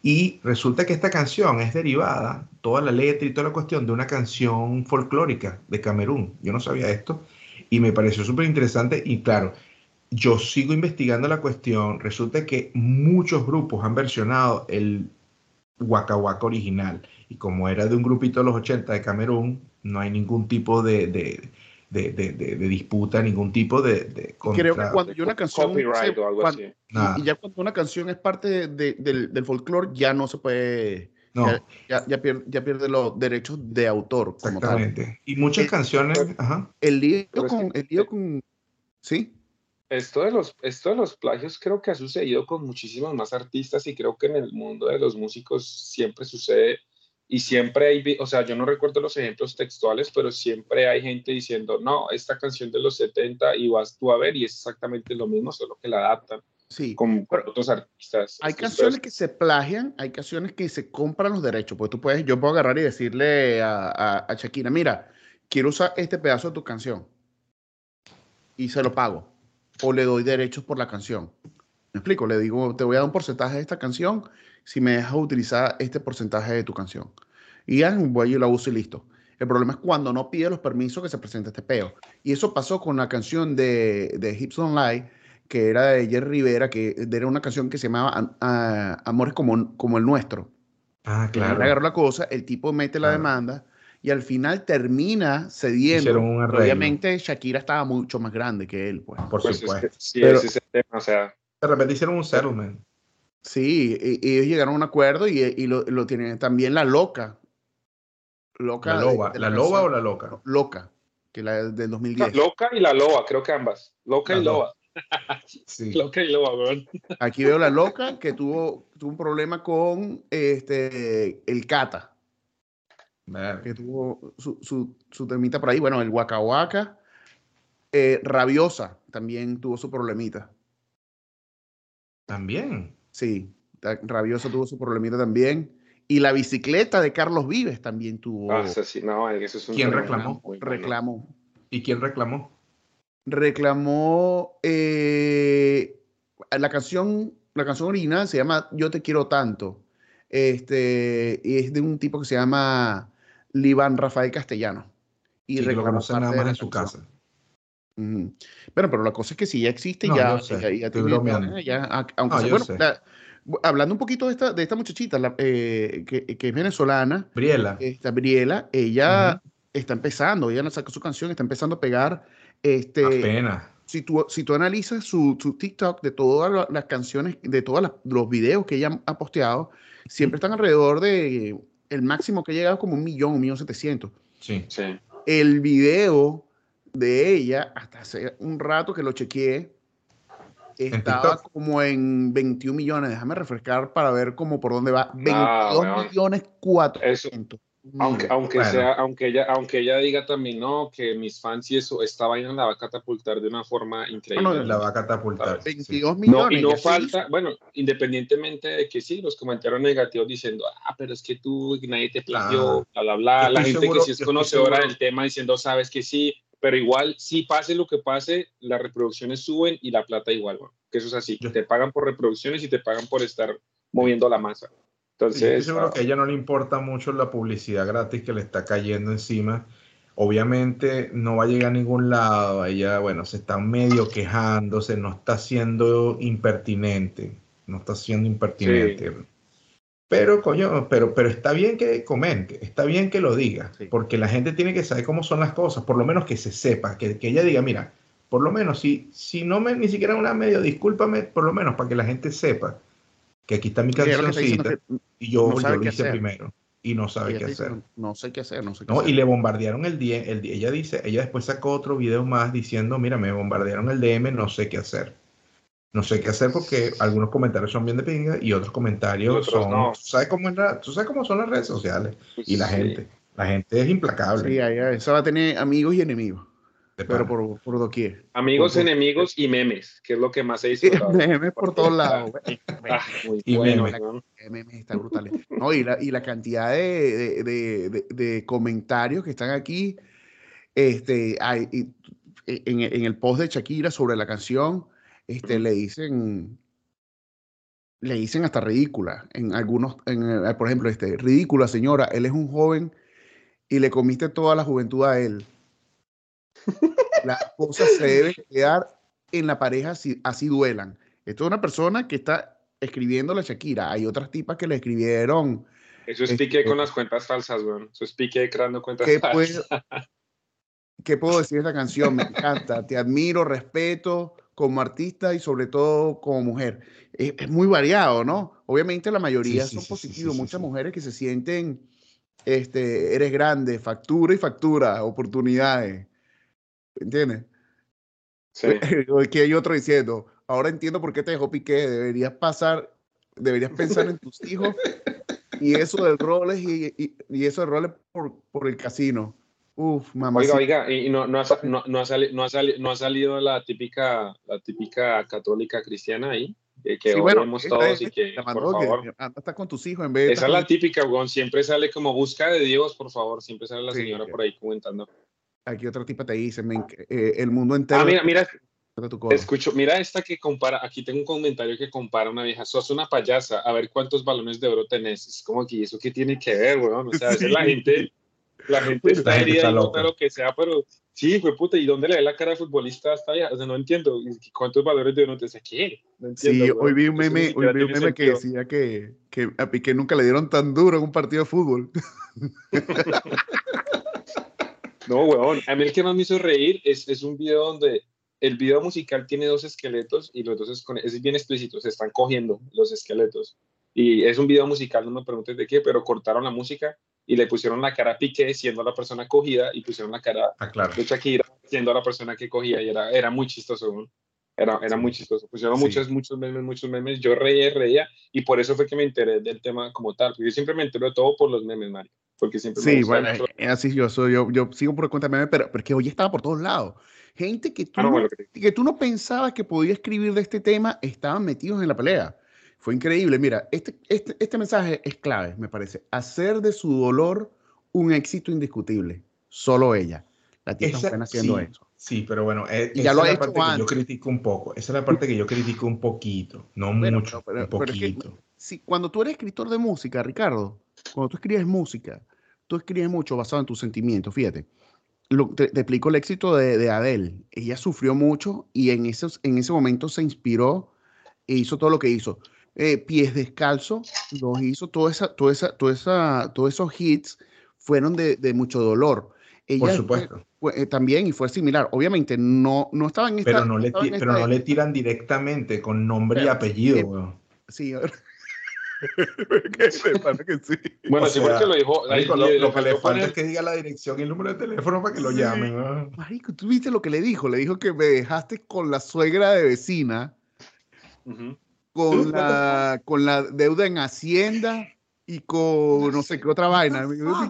Y resulta que esta canción es derivada, toda la letra y toda la cuestión, de una canción folclórica de Camerún. Yo no sabía esto y me pareció súper interesante. Y claro, yo sigo investigando la cuestión. Resulta que muchos grupos han versionado el Waka Waka original. Y como era de un grupito de los 80 de Camerún, no hay ningún tipo de, de, de, de- de- de disputa, ningún tipo de, de Creo que contra- cuando ya una canción Copyright se- o algo cuando- así. y, y ya cuando una canción es parte de- del, del folclore, ya no se puede, No, ya, ya, ya pierde, ya pierde los derechos de autor como tal. exactamente. Y muchas Eh, canciones, ajá. El lío Pero es con, que- el lío con, sí, Esto de, los, esto de los plagios creo que ha sucedido con muchísimos más artistas y creo que en el mundo de los músicos siempre sucede y siempre hay, o sea, yo no recuerdo los ejemplos textuales, pero siempre hay gente diciendo, no, esta canción de los 70 y vas tú a ver y es exactamente lo mismo, solo que la adaptan sí. con, con otros artistas. Hay Esto es- canciones que se plagian, hay canciones que se compran los derechos. Pues tú puedes, yo puedo agarrar y decirle a, a, a Shakira, mira, quiero usar este pedazo de tu canción y se lo pago. O le doy derechos por la canción. Me explico, le digo, te voy a dar un porcentaje de esta canción si me dejas utilizar este porcentaje de tu canción. Y ya voy y la uso y listo. El problema es cuando no pide los permisos que se presenta este peo. Y eso pasó con la canción de, de Hips Don't Lie, que era de Jerry Rivera, que era una canción que se llamaba Am- ah, Amores como, como el nuestro. Ah, Que él claro. agarró la cosa, el tipo mete la Claro. demanda y al final termina cediendo. Hicieron un. Obviamente Shakira estaba mucho más grande que él, pues. Por pues es supuesto. que sí, Pero- ese es el tema, o sea, De repente hicieron un settlement. Sí, e- ellos llegaron a un acuerdo y, y lo, lo tienen también la loca. Loca. ¿La loba, de la loba o la loca? Loca, que la del 2010. Loca y la Loba, creo que ambas. Loca y. Loba. *laughs* Sí. Loca y Loba, weón. Aquí veo la loca que tuvo, tuvo un problema con este el Cata, que tuvo su, su, su temita por ahí. Bueno, el Waka Waka. Eh, Rabiosa también tuvo su problemita. También. Sí, Rabiosa tuvo su problemita también. Y la bicicleta de Carlos Vives también tuvo Ah, sí, no, eso es un ¿Quién reclamó? bueno. reclamo. ¿Y quién reclamó? Reclamó eh, la canción, la canción original se llama Yo te quiero tanto. Este, y es de un tipo que se llama Liván Rafael Castellano. Y lo reclamó nada más en su canción. casa. Bueno, pero la cosa es que si ya existe, No, ya, yo sé, ya- ya bromeando. ya- a- aunque No, sea- yo bueno, sé. la- hablando un poquito de esta, de esta muchachita, la- eh, que, que es venezolana, Briela. esta Briela, ella está empezando, ella sacó su canción, está empezando a pegar. Este, Apenas. si tú, si tú analizas su, su TikTok de todas la- las canciones, de todos los videos que ella ha posteado, siempre están alrededor de el máximo que ha llegado como un millón, un millón setecientos. Sí. Sí. El video de ella, hasta hace un rato que lo chequeé, estaba TikTok? como en 21 millones. Déjame refrescar para ver cómo por dónde va. 22 Ah, weón. millones 400. Aunque, aunque Bueno. sea, aunque ella, aunque ella diga también no, que mis fans y eso, esta vaina la va a catapultar de una forma increíble. No, no, La va a catapultar. sí. 22 No, millones. y no ya se falta, hizo. bueno, independientemente de que sí, los comentarios negativos diciendo, ah, pero es que tú, nadie te plagió, bla, bla, bla. Yo La gente seguro- que sí es conocedora del tema diciendo, sabes que sí, pero igual, si pase lo que pase, las reproducciones suben y la plata igual, bueno, que eso es así. Yo- Te pagan por reproducciones y te pagan por estar moviendo la masa. Yo Entonces, estoy seguro ah, que a ella no le importa mucho la publicidad gratis que le está cayendo encima. Obviamente no va a llegar a ningún lado. Ella, bueno, se está medio quejándose, no está siendo impertinente. No está siendo impertinente. Pero, coño, pero, pero está bien que comente, está bien que lo diga, Sí. porque la gente tiene que saber cómo son las cosas, por lo menos que se sepa, que, que ella diga, mira, por lo menos, si, si no me, ni siquiera una medio, discúlpame, por lo menos para que la gente sepa que aquí está mi cancioncita y yo, no yo lo hice hacer. primero y no sabe qué hacer. No, no sé qué hacer, no sé qué No, hacer. y le bombardearon el DM, el D- ella dice, ella después sacó otro video más diciendo, mira, me bombardearon el DM, no sé qué hacer. No sé qué hacer porque algunos comentarios son bien de pinga y otros comentarios Otros son, no. ¿tú sabes cómo es la- tú sabes cómo son las redes sociales y la Sí. gente, la gente es implacable. Sí, ahí- ahí- eso va a tener amigos y enemigos, de pero por, por doquier. Amigos, Por- enemigos y memes, que es lo que más Y disfrutado. *laughs* memes por todos lados. *laughs* Ah, Y bueno, memes. weón. memes está brutal. No, y, la, y la cantidad de, de- de- comentarios que están aquí. Este, hay, y- en, en el post de Shakira sobre la canción, este, le dicen. Le dicen hasta ridícula. En algunos, en, eh, por ejemplo, este, ridícula, señora. Él es un joven y le comiste toda la juventud a él. Las cosas se deben quedar en la pareja si así duelan. Esto es una persona que está escribiendo la Shakira. Hay otras tipas que le escribieron. Eso es Este- pique con las cuentas falsas, weón. Eso es pique creando cuentas ¿Qué falsas. puedo, ¿Qué puedo decir de esta canción? Me encanta. Te admiro, respeto como artista y sobre todo como mujer. Es, es muy variado, ¿no? Obviamente la mayoría Sí, son sí, positivos. sí, Muchas mujeres que se sienten, este, eres grande, factura y factura, oportunidades. ¿Entiendes? Sí. *laughs* Aquí hay otro diciendo, ahora entiendo por qué te dejó Piqué, deberías pasar, deberías pensar en tus hijos *laughs* y eso del roles y, y, y eso del roles por, por el casino. Uf, mamá. Oiga, oiga, y no, no, ha, no, no ha sali- no ha sali- no ha salido la típica, la típica católica cristiana ahí, que, que Sí, bueno, esta todos y que, la por favor. está con tus hijos en vez de Esa es la típica, weón. Siempre sale como busca de Dios, por favor. Siempre sale la Sí, señora por ahí comentando. Aquí otra tipa te dice, men, eh, el mundo entero Ah, mira, mira, escucho, mira esta que compara, aquí tengo un comentario que compara una vieja, sos una payasa, a ver cuántos balones de oro tenés. Es como que eso qué tiene que ver, weón. O sea, a veces *laughs* Sí. la gente, la gente está La gente herida está y lo que sea, pero sí, fue puta, ¿y dónde le ve la cara al futbolista a esta vieja? O sea, no entiendo. ¿Y ¿Cuántos valores de oro te dice qué? No entiendo, Sí, weón. hoy vi un Eso meme, hoy vi un meme que decía que, que a Piqué nunca le dieron tan duro en un partido de fútbol. *laughs* No, weón. A mí el que más me hizo reír es, es un video donde el video musical tiene dos esqueletos y los dos es bien explícito, se están cogiendo los esqueletos. Y es un video musical, no me preguntes de qué, pero cortaron la música y le pusieron la cara a Piqué siendo la persona cogida y pusieron la cara Ah, claro. de Shakira siendo la persona que cogía y era, era muy chistoso. weón. Era, era muy chistoso. Pusieron Sí. muchos, muchos memes, muchos memes. Yo reía, reía y por eso fue que me enteré del tema como tal. Porque yo siempre me entero de todo por los memes, Mario. Porque siempre me Sí, gusta bueno, mucho- es así yo soy, yo, yo sigo por cuenta de meme, pero, pero es que hoy estaba por todos lados. Gente que tú, Ah, no, no, bueno, que tú no pensabas que podía escribir de este tema, estaban metidos en la pelea. Fue increíble. Mira, este, este, este mensaje es clave, me parece. Hacer de su dolor un éxito indiscutible. Solo ella. La tía Esa- está haciendo sí, eso. Sí, pero bueno, eh, Y ya esa lo es ha la hecho parte que yo antes. critico un poco. Esa es la parte que yo critico un poquito, no Bueno, mucho, pero- un pero es que- poquito. Sí, cuando tú eres escritor de música, Ricardo, cuando tú escribes música, tú escribes mucho basado en tus sentimientos. Fíjate, Lo- te, te explico el éxito de, de Adele. Ella sufrió mucho y en, esos, en ese momento se inspiró e hizo todo lo que hizo. Eh, Pies descalzos, los hizo, toda esa, toda esa, toda esa, todos esos hits fueron de, de mucho dolor. Ella Por supuesto. fue- eh, también y fue similar. Obviamente no, no estaba en esta. Pero no le, en pero esta no le tiran directamente con nombre y apellido, eh, weón. Sí, *laughs* que sí. Bueno, O sí, sea, porque lo dijo. Marico, lo, le- lo que le falta es que diga la dirección y el número de teléfono para que lo Sí. llamen. weón. Marico, ¿tú viste lo que le dijo? Le dijo que me dejaste con la suegra de vecina, Ujú. Con *laughs* la, con la deuda en Hacienda y con no sé qué otra vaina.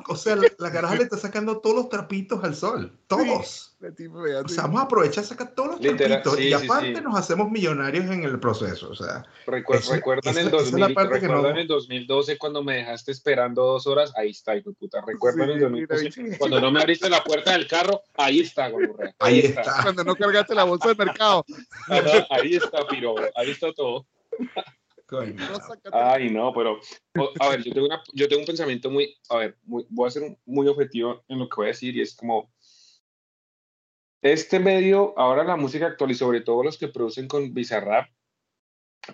O sea, la, la caraja le está sacando todos los trapitos al sol. *laughs* Todos. Me O sea, vamos a aprovechar, sacar todos los Literal, trapitos sí, y sí, aparte sí. nos hacemos millonarios en el proceso. O sea, Recu- Esa- recuerdan es la 2000, parte que no- en 2012 cuando me dejaste esperando dos horas, ahí está, hijo de puta. Recuerdan Sí, en 2012 mira, cuando no me abriste la puerta del carro, ahí está, gonorrea. ahí está. Cuando no cargaste la bolsa de mercado. Ahí está, piro, ahí está todo. Ay, no, pero, a ver, yo tengo, una, yo tengo un pensamiento muy, a ver, muy- voy a ser muy objetivo en lo que voy a decir y es como, este medio, ahora la música actual y sobre todo los que producen con Bizarrap,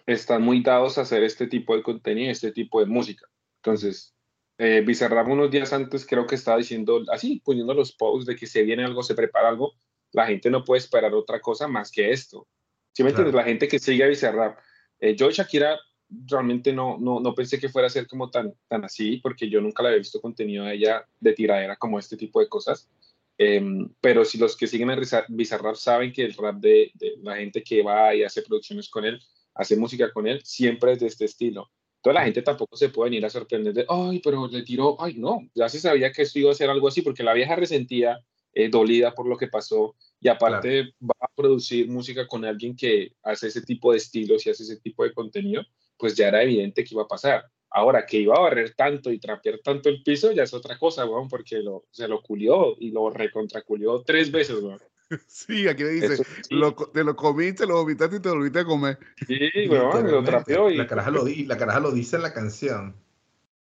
están muy dados a hacer este tipo de contenido, este tipo de música. Entonces, eh, Bizarrap unos días antes creo que estaba diciendo así, poniendo los posts de que se viene algo, se prepara algo, la gente no puede esperar otra cosa más que esto. ¿Sí me entiendes? La gente que sigue a Bizarrap. Eh, yo, Shakira, realmente no, no, no pensé que fuera a ser como tan, tan así, porque yo nunca la había visto contenido de ella de tiradera como este tipo de cosas. Em, pero si los que siguen a Bizarrap saben que el rap de, la gente que va y hace producciones con él, hace música con él, siempre es de este estilo. Toda la gente tampoco se puede venir a sorprender de, ay, pero le tiró, ay, no, ya se sabía que esto iba a ser algo así, porque la vieja resentía, eh, dolida por lo que pasó, y aparte va a producir música con alguien que hace ese tipo de estilos y hace ese tipo de contenido, pues ya era evidente que iba a pasar. Ahora, que iba a barrer tanto y trapear tanto el piso, ya es otra cosa, weón, porque lo, se lo culió y lo recontraculió tres veces, weón. *laughs* Sí, aquí me dice, lo, te lo comiste, lo vomitaste y te lo volviste a comer. Sí, *laughs* weón, lo trapeó. Y, la, caraja lo, la caraja lo dice en la canción.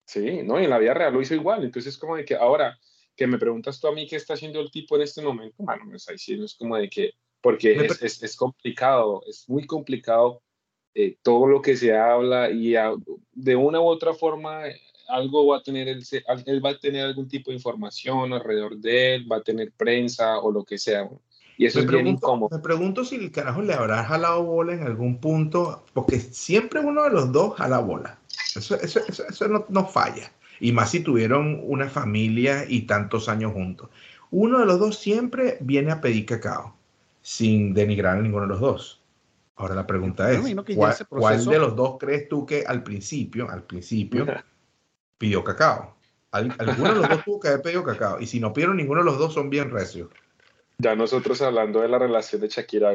Sí, no, y en la vida real lo hizo igual. Entonces, como de que ahora que me preguntas tú a mí qué está haciendo el tipo en este momento, bueno, me está diciendo, es como de que, porque es, es, es complicado, es muy complicado eh, todo lo que se habla y a, de una u otra forma algo va a tener, él, él va a tener algún tipo de información alrededor de él, va a tener prensa o lo que sea. Y eso me es pregunto, bien incómodo. Me pregunto si el carajo le habrá jalado bola en algún punto, porque siempre uno de los dos jala bola. Eso, eso, eso, eso no, no, falla. Y más si tuvieron una familia y tantos años juntos. Uno de los dos siempre viene a pedir cacao, sin denigrar a ninguno de los dos. Ahora la pregunta es, ¿cuál, proceso... ¿cuál, de los dos crees tú que al principio, al principio, pidió cacao? Alguno de los dos tuvo que haber pedido cacao. Y si no pidieron ninguno de los dos, son bien recios. Ya nosotros hablando de la relación de Shakira,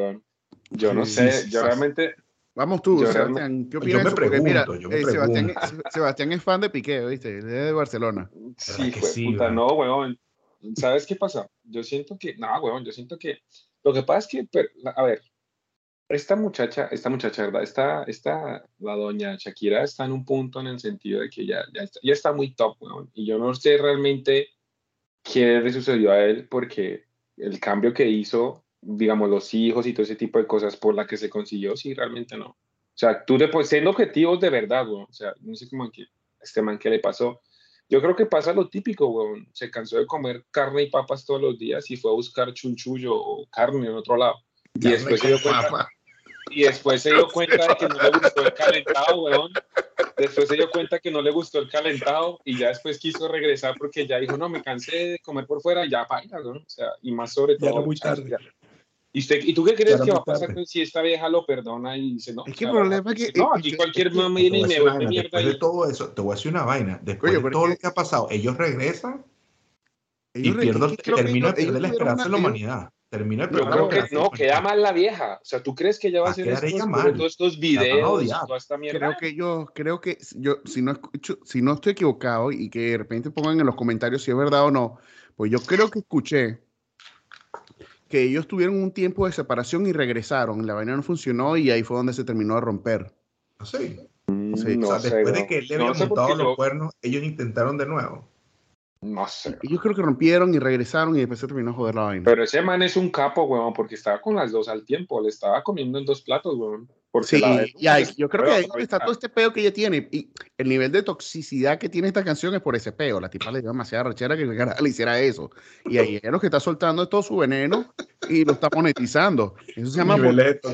yo no sí, sé, sí, yo realmente... Vamos tú, Sebastián, ¿qué opinas? Yo me pregunto, mira, yo me eh, pregunto. Sebastián, Sebastián, es fan de Piqué, ¿viste? Es de Barcelona. Sí, fue, sí puta, no, weón. ¿Sabes qué pasa? Yo siento que, no, weón, yo siento que, lo que pasa es que, a ver, esta muchacha, esta muchacha, ¿verdad? Esta, esta, la doña Shakira está en un punto en el sentido de que ya, ya, está, ya está muy top, weón. Y yo no sé realmente qué le sucedió a él porque el cambio que hizo, digamos, los hijos y todo ese tipo de cosas por la que se consiguió, sí, realmente no. O sea, tú después, siendo objetivos de verdad, weón. O sea, no sé cómo que este man que le pasó. Yo creo que pasa lo típico, weón. Se cansó de comer carne y papas todos los días y fue a buscar chunchullo o carne en otro lado. Y después se dio cuenta, y después se dio cuenta de que no le *laughs* gustó el calentado, weón. Después se dio cuenta que no le gustó el calentado y ya después quiso regresar porque ya dijo, no, me cansé de comer por fuera y ya baila, ¿no? O sea, y más sobre todo. Ya muy tarde. ¿Y, usted, ¿Y tú qué crees que va a pasar si esta vieja lo perdona y dice, no? Es que el problema es que. No, aquí cualquier mamá viene y me vuelve mierda. Después de todo eso, te voy a decir una vaina. Después Oye, de todo lo que ha pasado, ellos regresan ellos y pierden, terminan de perder la esperanza en la humanidad. Termina el Yo creo que no, queda mal la vieja. O sea, ¿tú crees que ella va a hacer estos, todos estos videos y toda esta mierda? Creo que yo, creo que yo, si no escucho, si no estoy equivocado y que de repente pongan en los comentarios si es verdad o no, pues yo creo que escuché que ellos tuvieron un tiempo de separación y regresaron. La vaina no funcionó y ahí fue donde se terminó de romper. ¿Sí? sí. No o sea, sé, después no. de que él le había No montado los yo- cuernos, ellos intentaron de nuevo. No sé. Ellos creo que rompieron y regresaron y después se terminó de joder la vaina. Pero ese man es un capo, weón, porque estaba con las dos al tiempo. Le estaba comiendo en dos platos, weón. Porque Sí, la de- y ahí- yo creo que ahí está todo este peo que ella tiene. Y el nivel de toxicidad que tiene esta canción es por ese peo. La tipa le dio demasiada rechera que le hiciera eso. Y ahí ella lo que está soltando es todo su veneno y lo está monetizando. Eso se llama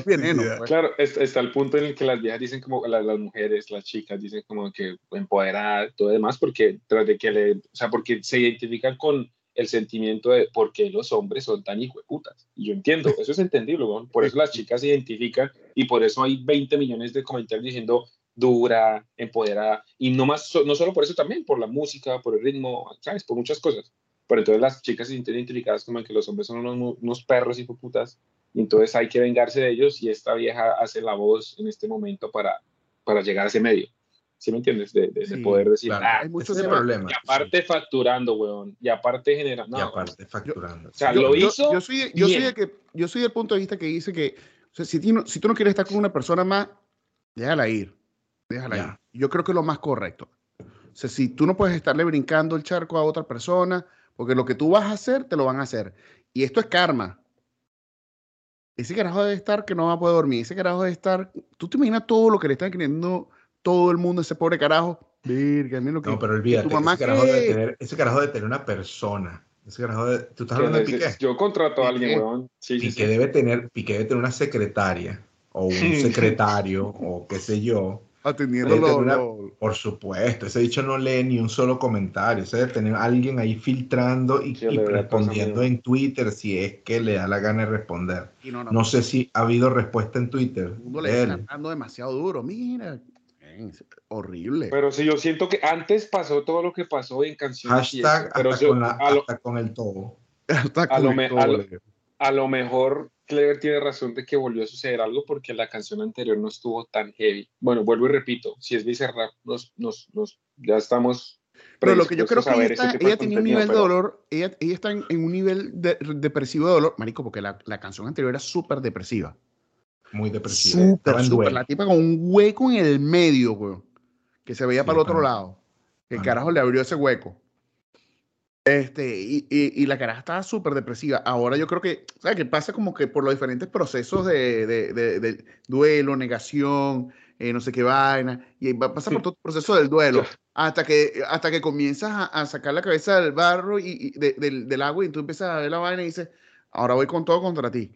veneno. pues. Claro, es- está el punto en el que las viejas dicen como, las, las mujeres, las chicas dicen como que empoderar, todo demás, porque tras de que le, o sea, porque se identifican con el sentimiento de por qué los hombres son tan hijueputas. Y yo entiendo, eso es entendible, weón. por eso las chicas se identifican y por eso hay 20 millones de comentarios diciendo dura, empoderada, y no, más, no solo por eso también, por la música, por el ritmo, ¿sabes? Por muchas cosas. Pero entonces las chicas se sienten identificadas como que los hombres son unos, unos perros hijueputas, y entonces hay que vengarse de ellos, y esta vieja hace la voz en este momento para, para llegar a ese medio. ¿Sí me entiendes? De, de- poder decir, Claro, ah, hay mucho ese es el tema. problema. y aparte facturando, weón, y aparte generando. y aparte facturando. o sea, Yo- lo yo- hizo. Yo, soy, yo, soy que, yo soy del punto de vista que dice que o sea, si, tú no, si tú no quieres estar con una persona más, déjala ir. Déjala Ya. ir. Yo creo que es lo más correcto. O sea, si tú no puedes estarle brincando el charco a otra persona, porque lo que tú vas a hacer, te lo van a hacer. Y esto es karma. Ese carajo debe estar que no va a poder dormir. Ese carajo debe estar. Tú te imaginas todo lo que le está escribiendo todo el mundo ese pobre carajo. Virga, mira lo que. No, pero olvídate, tu mamá ese, carajo debe que- tener, ese carajo debe tener una persona. Ese carajo de, ¿Tú estás hablando de Piqué? Yo contrato a alguien, weón. Sí, Piqué sí. debe tener, Piqué debe tener una secretaria o un *laughs* secretario o qué sé yo. atendiendo lo, tener una- lo- Por supuesto, ese dicho no lee ni un solo comentario. Ese debe tener alguien ahí filtrando y, respondiendo en Twitter si es que le da la gana de responder. no, no, No sé si ha habido respuesta en Twitter. el mundo le de está dando demasiado duro. Mira, horrible. Pero sí, yo siento que antes pasó todo lo que pasó en canciones. y Hashtag eso, pero hasta, yo- con la- a, lo, hasta con el todo. Está a lo con me- todo, a lo- a lo mejor Clever tiene razón de que volvió a suceder algo porque la canción anterior no estuvo tan heavy. Bueno, vuelvo y repito, si es Bizarrap, nos, nos, nos, ya estamos. Pero lo que yo creo que ella, está- de ella tenía un nivel de pero- dolor, ella, ella está en, en un nivel de, depresivo de dolor, marico, porque la, la canción anterior era súper depresiva. Muy depresivo. Súper, súper. La tipa con un hueco en el medio, güey. Que se veía Sí, para el otro lado. Pana. carajo le abrió ese hueco. Este, y, y, y la caraja estaba súper depresiva. Ahora yo creo que, ¿sabes qué pasa? Como que por los diferentes procesos de, de, de- de duelo, negación, eh, no sé qué vaina, y va a pasar por todo el proceso del duelo, hasta que, hasta que comienzas a, a sacar la cabeza del barro y, y de- del, del agua y tú empiezas a ver la vaina y dices, ahora voy con todo contra ti.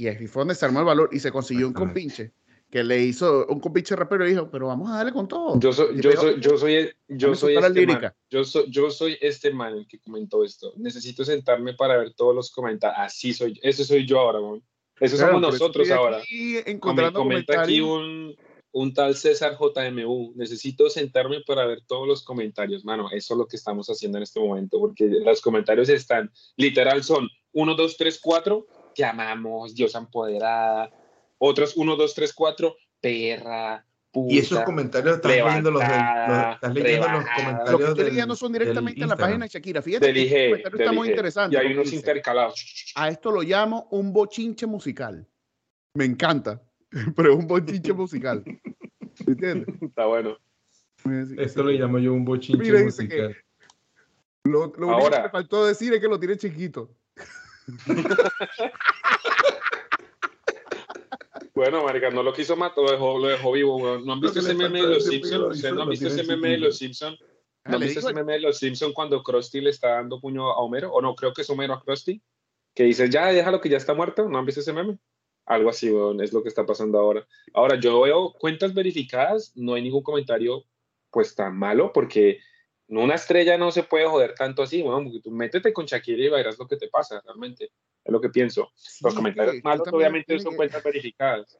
Y ahí fue donde se armó el valor y se consiguió un compinche que le hizo un compinche rapero y dijo, pero vamos a darle con todo. Yo soy, yo soy, yo soy, yo soy este man. Yo soy, yo soy este man el que comentó esto. Necesito sentarme para ver todos los comentarios. Así soy, ese soy yo ahora, man. Eso Claro, somos eso nosotros estoy ahora. aquí encontrando comenta aquí un, un tal César JMU. Necesito sentarme para ver todos los comentarios, mano. Eso es lo que estamos haciendo en este momento, porque los comentarios están, literal, son 1, 2, 3, 4, te amamos, Dios empoderada. Otros 1, 2, 3, 4, perra, puta. Y esos comentarios estás leyendo los, del- los- estás leyendo los comentarios Lo que estoy leyendo son directamente en la página de Shakira. Fíjate del que este IG, comentario del está muy IG. interesante. Y hay unos dice, intercalados. A esto lo llamo un bochinche musical. Me encanta, *laughs* pero es un bochinche musical. ¿Me entiendes? Está bueno. Esto le llamo yo un bochinche Mira, musical. Lo, lo único Ahora. que me faltó decir es que lo tiene chiquito. Bueno, marica, no lo quiso matar, lo dejó, lo dejó vivo, weón. ¿No han visto ese meme de los Simpsons? lo ¿Ustedes hizo, no han visto ese meme de los Simpsons? Ah, ¿No han visto ese meme de los Simpsons cuando Krusty le está dando puño a Homero? O no, creo que es Homero a Krusty. Que dice, ya, déjalo que ya está muerto. ¿No han visto ese meme? Algo así, weón, es lo que está pasando ahora. Ahora, yo veo cuentas verificadas, no hay ningún comentario, pues, tan malo, porque una estrella no se puede joder tanto así, porque tú métete con Shakira y verás lo que te pasa, realmente. Es lo que pienso. Sí, Los comentarios que malos, obviamente, son que- cuentas verificadas.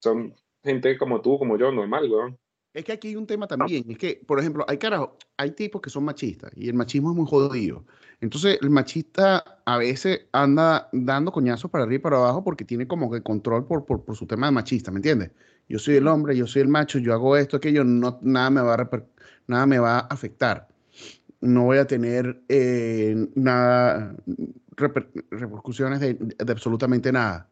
Son gente como tú, como yo, normal, weón. Es que aquí hay un tema también, es que, por ejemplo, hay carajo, hay tipos que son machistas y el machismo es muy jodido. Entonces, el machista a veces anda dando coñazos para arriba y para abajo porque tiene como que control por, por, por su tema de machista, ¿me entiendes? Yo soy el hombre, yo soy el macho, yo hago esto, aquello, no, nada, me va a nada me va a afectar. No voy a tener eh, nada, reper- repercusiones de, absolutamente nada.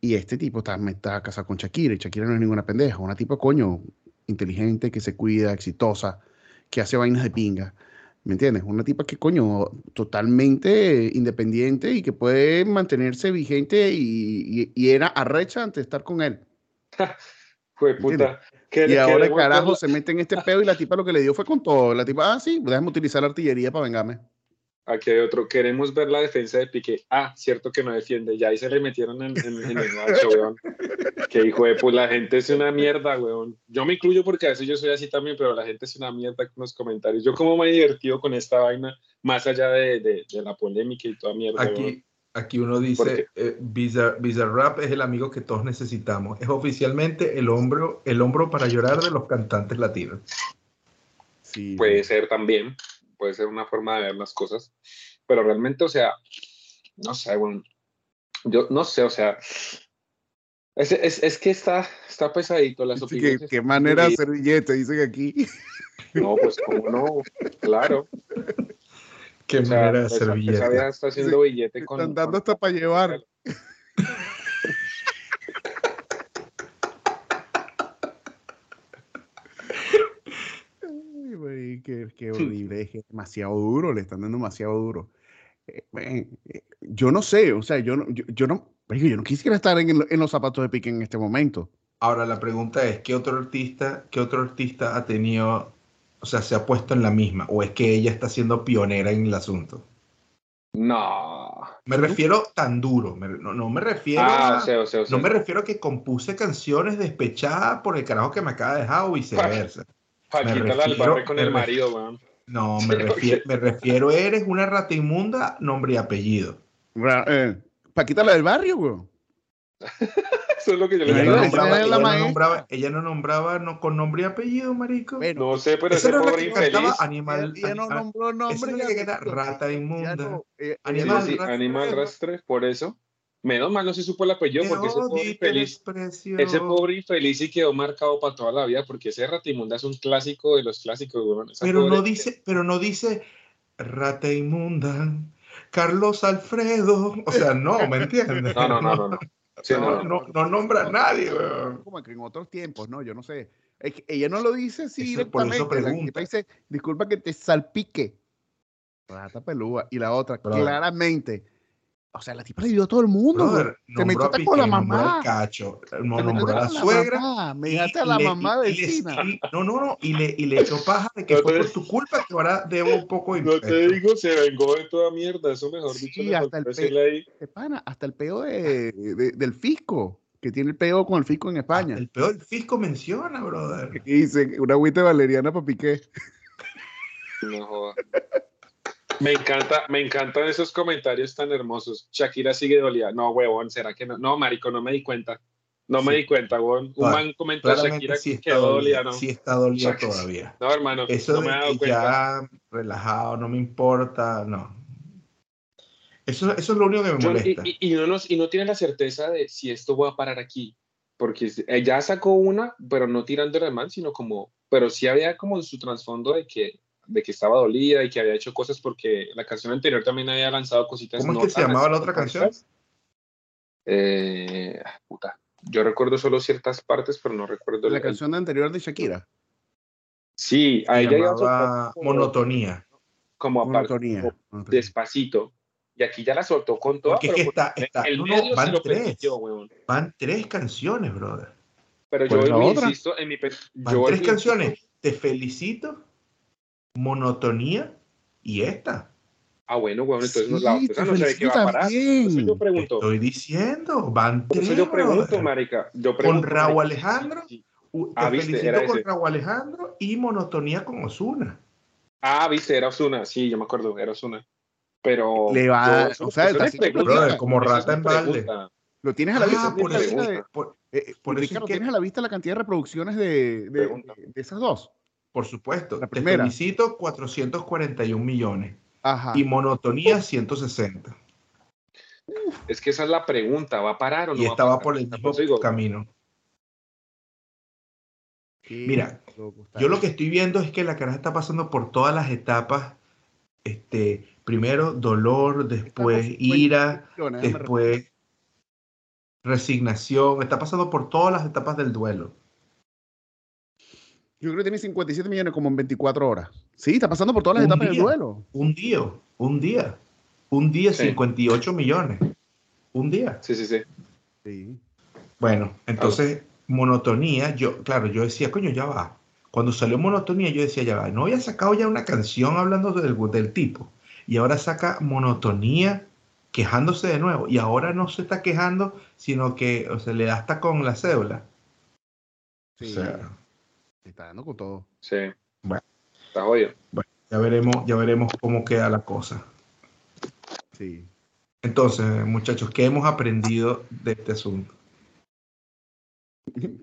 Y este tipo está, está casado con Shakira y Shakira no es ninguna pendeja, una tipo coño inteligente, que se cuida, exitosa, que hace vainas de pinga. ¿Me entiendes? Una tipa que, coño, totalmente independiente y que puede mantenerse vigente y- y era arrecha antes de estar con él. *laughs* Fue puta. Que- Y que ahora, carajo, la- se mete en este peo y la tipa lo que le dio fue con todo. La tipa, ah, sí, déjame utilizar la artillería para vengarme. Aquí hay otro. Queremos ver la defensa de Piqué. Ah, cierto que no defiende. Ya ahí se le metieron en, en- en el macho, *laughs* weón. Que hijo de pues la gente es una mierda, weón. Yo me incluyo porque a veces yo soy así también, pero la gente es una mierda con los comentarios. Yo como me he divertido con esta vaina, más allá de, de- de la polémica y toda mierda, weón. Aquí, uno ¿Por dice, eh, Bizar- Bizarrap es el amigo que todos necesitamos. Es oficialmente el hombro, el hombro para llorar de los cantantes latinos. Sí. Puede ser también, puede ser una forma de ver las cosas, pero realmente, o sea, no sé, bueno, yo no sé, o sea, es, es, es que está, está pesadito las opiniones. qué están manera de hacer billete, dicen aquí. No, pues como no, claro. Qué O sea, manera de hacer billete. está haciendo billete con... Están dando con- hasta para llevar. Ay, güey, qué, qué *laughs* horrible, es que es demasiado duro, le están dando demasiado duro. Eh, eh, yo no sé, o sea, yo no, yo, yo no, yo no quisiera estar en, el- en los zapatos de Piqué en este momento. Ahora la pregunta es, ¿qué otro artista, qué otro artista ha tenido O sea, se ha puesto en la misma. ¿O es que ella está siendo pionera en el asunto? No. Me refiero tan duro. me- no, no me refiero Ah, a, sea, o sea. no me refiero a que compuse canciones despechadas por el carajo que me acaba de dejar o viceversa. Paquita me refiero- barrio con me el marido, weón. No, *laughs* me Sí, refiero, me refiero, eres una rata inmunda, nombre y apellido. Eh, Paquita la del barrio, güey. *laughs* Eso es lo que yo le Ella no, nombraba, ella no maestra. nombraba, ella no nombraba no, con nombre y apellido, marico. Bueno, No sé, pero ese pobre infeliz. Animal. ella, no nombró nombre. esa es la y que rata inmunda. no- ella Sí, Animal sí, rastre. Animal rastre, por eso. Menos mal no se supo el apellido porque ese pobre infeliz, ese pobre infeliz sí quedó marcado para toda la vida porque ese Ratimunda es un clásico de los clásicos, Pero no dice, pero no dice rata inmunda, Carlos Alfredo. O sea, no, ¿me entiendes? No, no, no, no. no. Sí, no, no, no. no, no nombra a nadie, weón. Como que en otros tiempos, ¿no? Yo no sé. Es que ella no lo dice así Eso- por eso directamente. La dice, disculpa que te salpique. Rata pelúa. Y la otra, claramente. O sea, la tipa le dio a todo el mundo. Brother, Te metiste con la mamá. cacho, no Te nombró metiste a la suegra. mamá, Me dejaste a la le- mamá le- vecina. no, no, no, y le, y le echó paja de que No fue te- por tu culpa que ahora debo un poco de No te digo, se vengó de toda mierda. Eso mejor dicho, Sí, le hasta el pe-. De pana, hasta el peo de, de- del fisco, que tiene el peo con el fisco en España. El peor el fisco menciona, brother. *laughs* Y dice, una agüita valeriana para Piqué. No joda. *laughs* Me encanta, me encantan esos comentarios tan hermosos. Shakira sigue dolida. No, huevón, ¿será que no? No, marico, no me di cuenta. No me Sí. di cuenta, huevón. Un man comentó a Shakira sí que quedó dolida, ¿no? sí está dolida Shakira- todavía. No, hermano, Eso no de me he dado cuenta. ya relajado, no me importa, no. Eso, eso es lo único que me Yo- y, molesta. y- y no nos, y no tiene la certeza de si esto va a parar aquí. Porque ella sacó una, pero no tirándole al man, sino como, pero sí había como su trasfondo de que, de que estaba dolida y que había hecho cosas porque la canción anterior también había lanzado cositas. ¿Cómo es no que se llamaba la otra canción? Eh, ah, puta. Yo recuerdo solo ciertas partes, pero no recuerdo La el- canción anterior de Shakira. Sí, a Se ella llamaba como- Monotonía. como aparte, Monotonía. como monotonía. despacito. Y aquí ya la soltó con todo. Porque es que está, está, el no, medio se van lo tres. permitió. Van tres canciones, brother. Pero yo ¿Cuál es la vuelvo e otra? insisto en mi Van yo tres canciones. Te felicito, Monotonía y esta. Ah, bueno, weón, entonces no, la otra no se ve que va a parar. eso yo pregunto. Estoy diciendo, van Por tres. eso yo pregunto, marica. Yo pregunto, Raúl Alejandro. sí, Te Ah, viste, felicito era con. Raúl Alejandro y Monotonía con Osuna. Ah, viste, era Osuna. Sí, yo me acuerdo, era Osuna. Pero. Le va- yo- o sea, está pregunta, como rata en balde. Lo tienes a la vista. Ah, por la de- por, eh, eh, por es que- ¿tienes a la vista la cantidad de reproducciones de, de- de esas dos? Por supuesto. La Te primera. felicito 441 millones Ajá. y Monotonía 160. Es que esa es la pregunta. ¿Va a parar o no? Y va a estaba parar? por el mismo digo, camino. Qué Mira, Yo lo que estoy viendo es que la cara está pasando por todas las etapas. Este, primero dolor, después ira, déjame después resignación. Está pasando por todas las etapas del duelo. Yo creo que tiene 57 millones como en 24 horas. Sí, está pasando por todas las Un etapas del duelo. Un día, un día, un día Sí. 58 millones. Un día. Sí, sí, sí. Sí. Bueno, entonces, monotonía, yo, claro, yo decía, coño, ya va. Cuando salió monotonía, yo decía, ya va. No había sacado ya una canción hablando del, del tipo. Y ahora saca monotonía quejándose de nuevo. Y ahora no se está quejando, sino que o sea, le da hasta con la cédula. Sí. O sea, Se está dando con todo. Sí. Bueno. Está jodido. ya veremos, ya veremos cómo queda la cosa. Sí. Entonces, muchachos, ¿qué hemos aprendido de este asunto?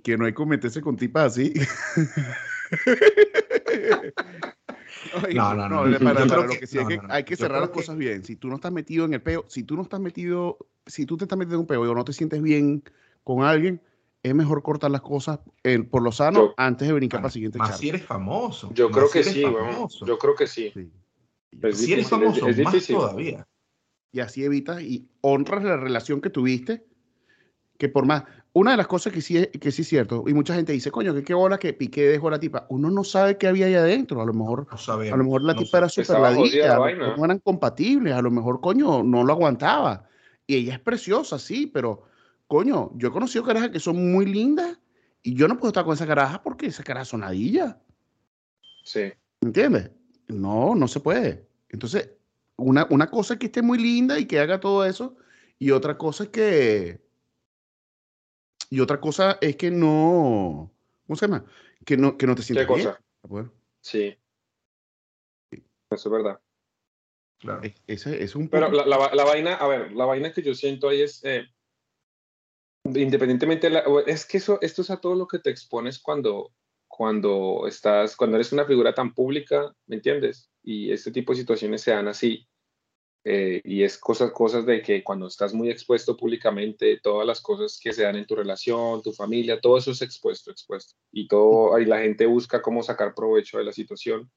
Que no hay que meterse con tipas así. No, no, no. para- Yo para creo lo que- que sí es no, que no, no. hay que Yo cerrar las que- cosas bien. Si tú no estás metido en el peo, si tú no estás metido, si tú te estás metiendo en un peo o no te sientes bien con alguien, es mejor cortar las cosas eh, por lo sano Yo- antes de brincar Bueno, para el siguiente más si eres famoso. Yo creo que sí, famoso. Yo creo que sí. Sí. Es si eres difícil, es- famoso, es más todavía. y así evitas y honras la relación que tuviste. Que por más, una de las cosas que sí es, que sí es cierto, y mucha gente dice, coño, que qué bola que Piqué dejó a la tipa. Uno no sabe qué había ahí adentro. A lo mejor, No sabemos. a lo mejor la no tipa era súper la ladilla, no eran compatibles, a lo mejor, coño, no lo aguantaba. Y ella es preciosa, sí, pero, coño, yo he conocido carajas que son muy lindas y yo no puedo estar con esa caraja porque esa caraja son. Sí. ¿Entiendes? No, no se puede. Entonces, una, una cosa es que esté muy linda y que haga todo eso, y otra cosa es que. Y otra cosa es que no. ¿Cómo se llama? Que no, que no te ¿Qué sientas cosa? Bueno, Sí. Eso es verdad. Claro. es- ese es un Pero la- la vaina, a ver, la vaina que yo siento ahí es, eh, independientemente, de la- es que eso, esto es a todo lo que te expones cuando, cuando estás, cuando eres una figura tan pública, ¿me entiendes? Y este tipo de situaciones se dan así. eh, y es cosas, cosas de que cuando estás muy expuesto públicamente, todas las cosas que se dan en tu relación, tu familia, todo eso es expuesto, expuesto. Y todo, ahí la gente busca cómo sacar provecho de la situación.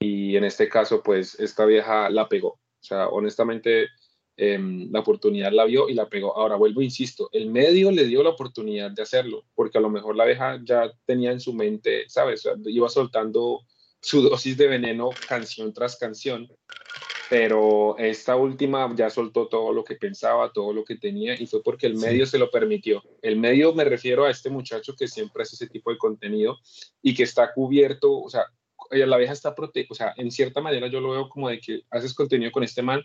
Y en este caso, pues esta vieja la pegó. O sea, honestamente, em, la oportunidad la vio y la pegó. Ahora vuelvo, insisto, el medio le dio la oportunidad de hacerlo, porque a lo mejor la vieja ya tenía en su mente, ¿sabes? Iba soltando su dosis de veneno canción tras canción, pero esta última ya soltó todo lo que pensaba, todo lo que tenía, y fue porque el Sí. medio se lo permitió. El medio me refiero a este muchacho que siempre hace ese tipo de contenido y que está cubierto, o sea, ella- la vieja está protegida, o sea, en cierta manera yo lo veo como de que haces contenido con este man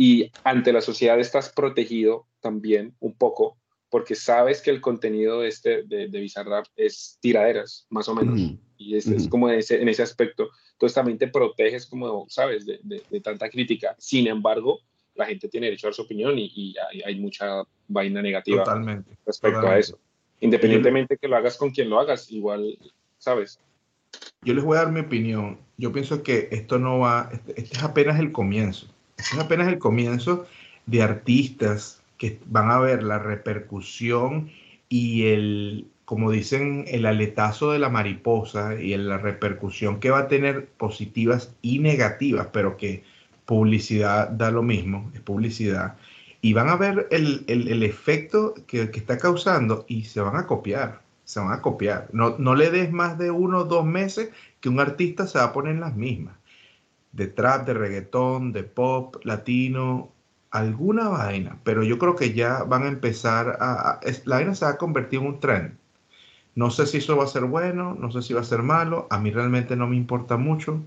y ante la sociedad estás protegido también un poco porque sabes que el contenido de este de, de Bizarrap es tiraderas, más o menos, Ujú. y es, es como en ese, en ese aspecto. Entonces también te proteges como, sabes, de, de- de tanta crítica. Sin embargo, la gente tiene derecho a dar su opinión y, y hay, hay mucha vaina negativa Totalmente. respecto a totalmente. eso. Independientemente que lo hagas con quien lo hagas, igual, ¿sabes? Yo les voy a dar mi opinión. Yo pienso que esto no va, este, este es apenas el comienzo. Es apenas el comienzo de artistas que van a ver la repercusión y el, como dicen, el aletazo de la mariposa y la repercusión que va a tener positivas y negativas, pero que publicidad da lo mismo, es publicidad. Y van a ver el, el- el efecto que, que está causando y se van a copiar, se van a copiar. No, no le des más de uno o dos meses que un artista se va a poner en las mismas. De trap, de reggaetón, de pop, latino, alguna vaina. Pero yo creo que ya van a empezar a... a- es- la vaina se va a convertir en un trend. No sé si eso va a ser bueno, no sé si va a ser malo. A mí realmente no me importa mucho.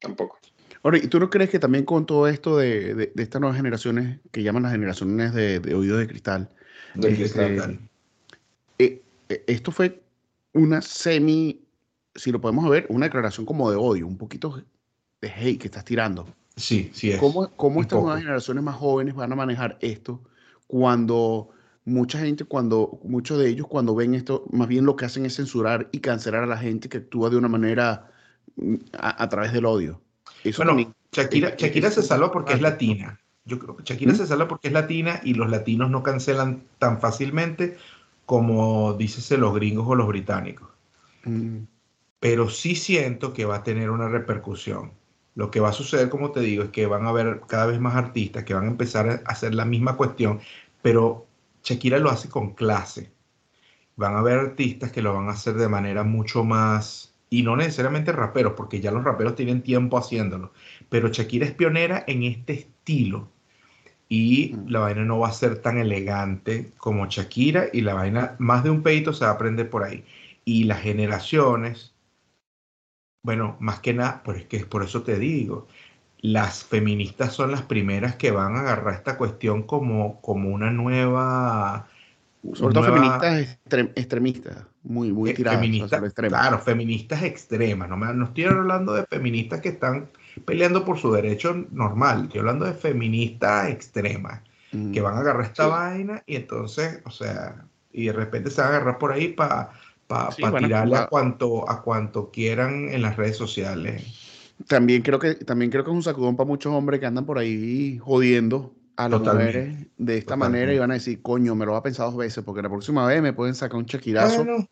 Tampoco. Ahora, ¿y tú no crees que también con todo esto de, de- de estas nuevas generaciones, que llaman las generaciones de, de oído de cristal, De este, cristal. eh, eh, esto fue una semi, si lo podemos ver, una declaración como de odio, un poquito de hate que estás tirando. Sí, sí es. ¿Cómo, cómo estas nuevas generaciones más jóvenes van a manejar esto cuando mucha gente, cuando muchos de ellos cuando ven esto, más bien lo que hacen es censurar y cancelar a la gente que actúa de una manera mm, a, a través del odio? Eso Bueno, también- Shakira, es- Shakira es se salva porque es latina. Yo creo que Shakira ¿Mm? se salva porque es latina y los latinos no cancelan tan fácilmente como dícese los gringos o los británicos. Mm, Pero sí siento que va a tener una repercusión. Lo que va a suceder, como te digo, es que van a haber cada vez más artistas que van a empezar a hacer la misma cuestión, pero Shakira lo hace con clase. Van a haber artistas que lo van a hacer de manera mucho más, y no necesariamente raperos, porque ya los raperos tienen tiempo haciéndolo, pero Shakira es pionera en este estilo. Y Mm. la vaina no va a ser tan elegante como Shakira, y la vaina, más de un peito se va a aprender por ahí. Y las generaciones, bueno, más que nada, pero es que por eso te digo, las feministas son las primeras que van a agarrar esta cuestión como, como una nueva... Sobre todo nueva- feministas extrem- extremistas, muy, muy eh, tiradas feministas, claro, feministas extremas. No, me- no estoy hablando de feministas que están peleando por su derecho normal. Estoy hablando de feministas extremas Mm. que van a agarrar esta Sí. vaina y entonces, o sea, y de repente se van a agarrar por ahí para Sí, van a- tirarle a cuanto, a cuanto quieran en las redes sociales. También creo que también creo que es un sacudón para muchos hombres que andan por ahí jodiendo a las Totalmente. mujeres de esta Totalmente. manera y van a decir, coño, me lo va a pensar dos veces porque la próxima vez me pueden sacar un chequirazo Bueno,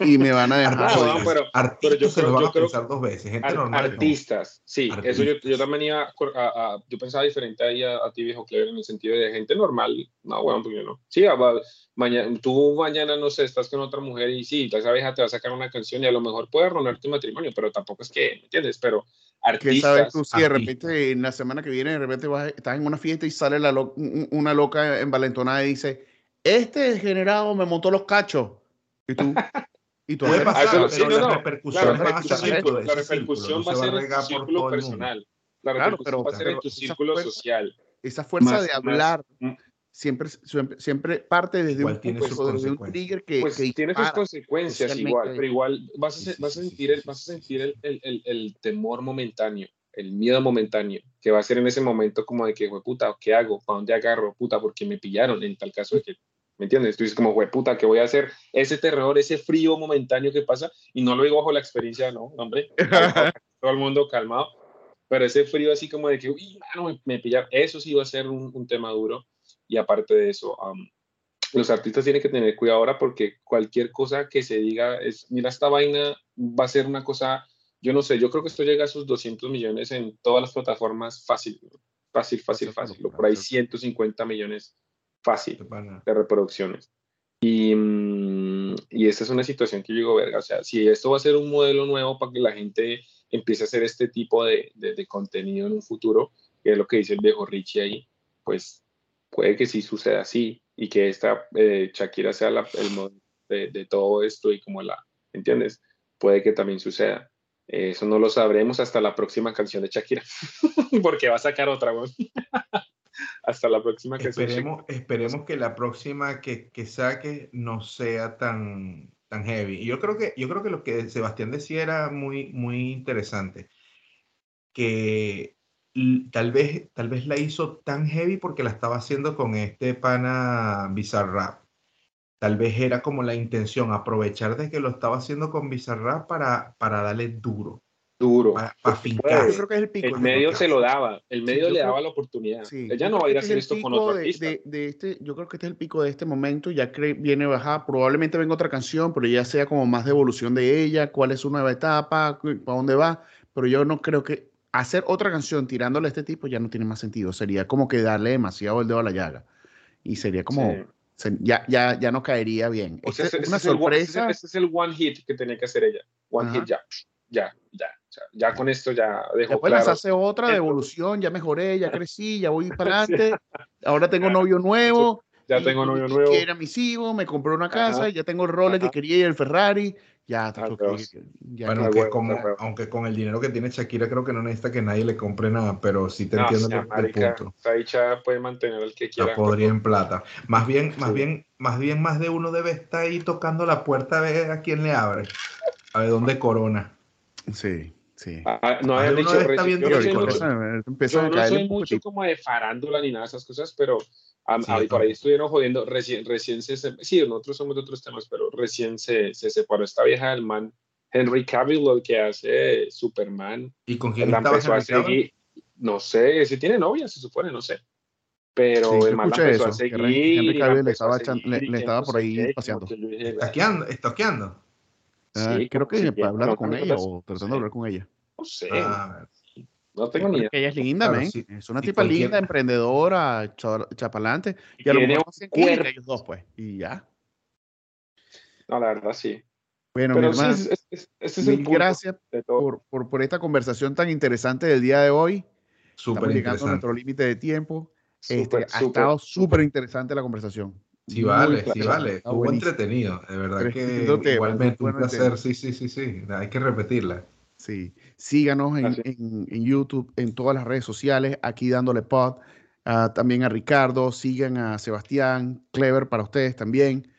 y me van a dejar Ah, jodido. no, pero- artistas pero yo se creo- lo van yo a creo- pensar dos veces, gente Ar- normal. no. artistas, sí, eso yo, yo Artistas. también iba a, a- a- yo pensaba diferente ahí a, a ti, viejo Clever, en el sentido de gente normal, no, bueno, porque no. Sí, va- mañana, tú mañana, no sé, estás con otra mujer y sí, esa vieja te va a sacar una canción y a lo mejor puede arruinar tu matrimonio, pero tampoco es que, ¿me entiendes? Pero ¿Qué sabes artistas, tú si de artistas. repente en la semana que viene de repente vas, estás en una fiesta y sale la lo- un- una loca envalentonada y dice, este degenerado me montó los cachos? Y tú, Y tú Puede pasar, pero sí, no, La van a ser repercusión, la repercusión va a ser en tu círculo personal. La Claro, repercusión pero- va a ser en tu esa círculo fuerza- social. esa fuerza Más- de más- hablar mm. Siempre, siempre, siempre parte desde Igual un, tiene punto, desde un trigger que, Pues que tiene sus consecuencias igual, pero igual vas a, Sí, sí, vas a sentir, el, vas a sentir el, el, el, el temor momentáneo, el miedo momentáneo, que va a ser en ese momento como de que, "Jue puta, ¿qué hago? ¿Para dónde agarro? Puta, porque me pillaron en tal caso de que, ¿me entiendes? Tú dices como, "Jue puta, ¿qué voy a hacer? Ese terror, ese frío momentáneo que pasa, y no lo digo bajo la experiencia, no, hombre, *laughs* todo el mundo calmado, pero ese frío así como de que, uy, mano, me, me pillaron, eso sí va a ser un, un tema duro, y aparte de eso, los artistas tienen que tener cuidado ahora porque cualquier cosa que se diga es, mira, esta vaina va a ser una cosa, yo no sé, yo creo que esto llega a sus 200 millones en todas las plataformas fácil, fácil, fácil, fácil, o por ahí 150 millones fácil de reproducciones. Y, mm, y esta es una situación que yo digo, verga, o sea, si esto va a ser un modelo nuevo para que la gente empiece a hacer este tipo de, de- de contenido en un futuro, que es lo que dice el viejo Richie ahí, pues puede que sí suceda así y que esta eh, Shakira sea la- el modelo de, de todo esto y como la, ¿entiendes? Puede que también suceda. Eh, Eso no lo sabremos hasta la próxima canción de Shakira, *laughs* porque va a sacar otra, weón. *laughs* hasta la próxima canción. Esperemos, esperemos que la próxima que, que saque no sea tan, tan heavy. Y yo creo que, yo creo que lo que Sebastián decía era muy, muy interesante. Que tal vez, tal vez la hizo tan heavy porque la estaba haciendo con este pana Bizarrap. Tal vez era como la intención, aprovechar de que lo estaba haciendo con Bizarrap para, para darle duro, Duro. para, para fincar. Yo creo que es el pico. El medio se lo daba, el medio le creo- daba la oportunidad. Sí, Ella no va a ir a hacer es esto con otro de- artista. de- de este, yo creo que este es el pico de este momento, ya que viene bajada, probablemente venga otra canción, pero ya sea como más de evolución de ella, cuál es su nueva etapa, para dónde va, pero yo no creo que hacer otra canción tirándole a este tipo ya no tiene más sentido, sería como que darle demasiado el dedo a la llaga y sería como, Sí. se- ya, ya, ya no caería bien. O sea, Este ese, es una ese es el ese es el- sorpresa, ese es el one hit que tenía que hacer ella. One Ajá. hit ya, ya, ya. ya con esto ya dejó Después claro. lanzarse otra de evolución, ya mejoré, ya crecí, ya voy *laughs* para adelante, ahora tengo novio nuevo, Ya y- tengo novio nuevo. Quiero a mis hijos, me compré una casa, Ajá. ya tengo el Rolex que quería y el Ferrari. Ya, Ah, Dios. que- ya Bueno, aunque, con, aunque con el dinero que tiene Shakira creo que no necesita que nadie le compre nada, pero sí te No, entiendo sea, el- el marica, punto. esa dicha puede mantener el que La quiera. podría en plata. Más bien, más Sí. bien, más bien, más de uno debe estar ahí tocando la puerta a ver a quién le abre. A ver dónde corona. Sí, sí. Ah, no habían dicho está reci- viendo yo el Yo no soy mucho como de farándula ni nada de esas cosas, pero Sí, ahí yo por ahí estuvieron jodiendo, recién, recién se, sí, nosotros somos de otros temas, pero recién se, se separó esta vieja del man, Henry Cavill, el que hace Superman, ¿Y con quién la empezó a seguir, no sé, si tiene novia, se supone, no sé, pero Sí, el man la empezó a eso, que seguir, Henry Cavill le empezó a estaba seguir, le- le estaba no por ahí qué, paseando. Estoqueando, estoqueando. Ah, sí, creo que ya- hablando no, con no, ella o tratando de hablar con ella. no sé, Ah, no tengo ni idea. Ella es linda, Claro, sí. Es una Y tipa cualquier- linda, emprendedora, cha- chapalante. Y a lo mejor cuerpo. ellos dos, pues. Y ya. No, la verdad sí. Bueno, mi Pero sí, hermano, es- es- es- ese es el mil punto gracias por, por, por esta conversación tan interesante del día de hoy. súper Estamos llegando a nuestro límite de tiempo. Este, Súper, ha súper, estado súper interesante la conversación. Sí, Muy vale, sí, placentera. vale. Estuvo entretenido, de verdad Tremendo que igualmente un placer. Sí, sí, sí, sí. Hay que repetirla. Sí, síganos en, Así. en- en YouTube, en todas las redes sociales, aquí dándole pod. ah, también a Ricardo, sigan a Sebastián, Clever para ustedes también.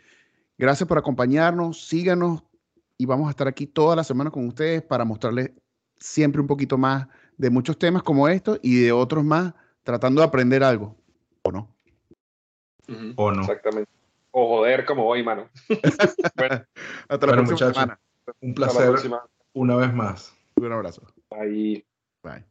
Gracias por acompañarnos, síganos y vamos a estar aquí toda la semana con ustedes para mostrarles siempre un poquito más de muchos temas como estos y de otros más, tratando de aprender algo, ¿o no? O no. Exactamente. O joder como hoy, mano. *laughs* bueno, Hasta la Bueno, próxima muchachos. semana. Un hasta la placer próxima. una vez más. Un abrazo. Ahí. Bye.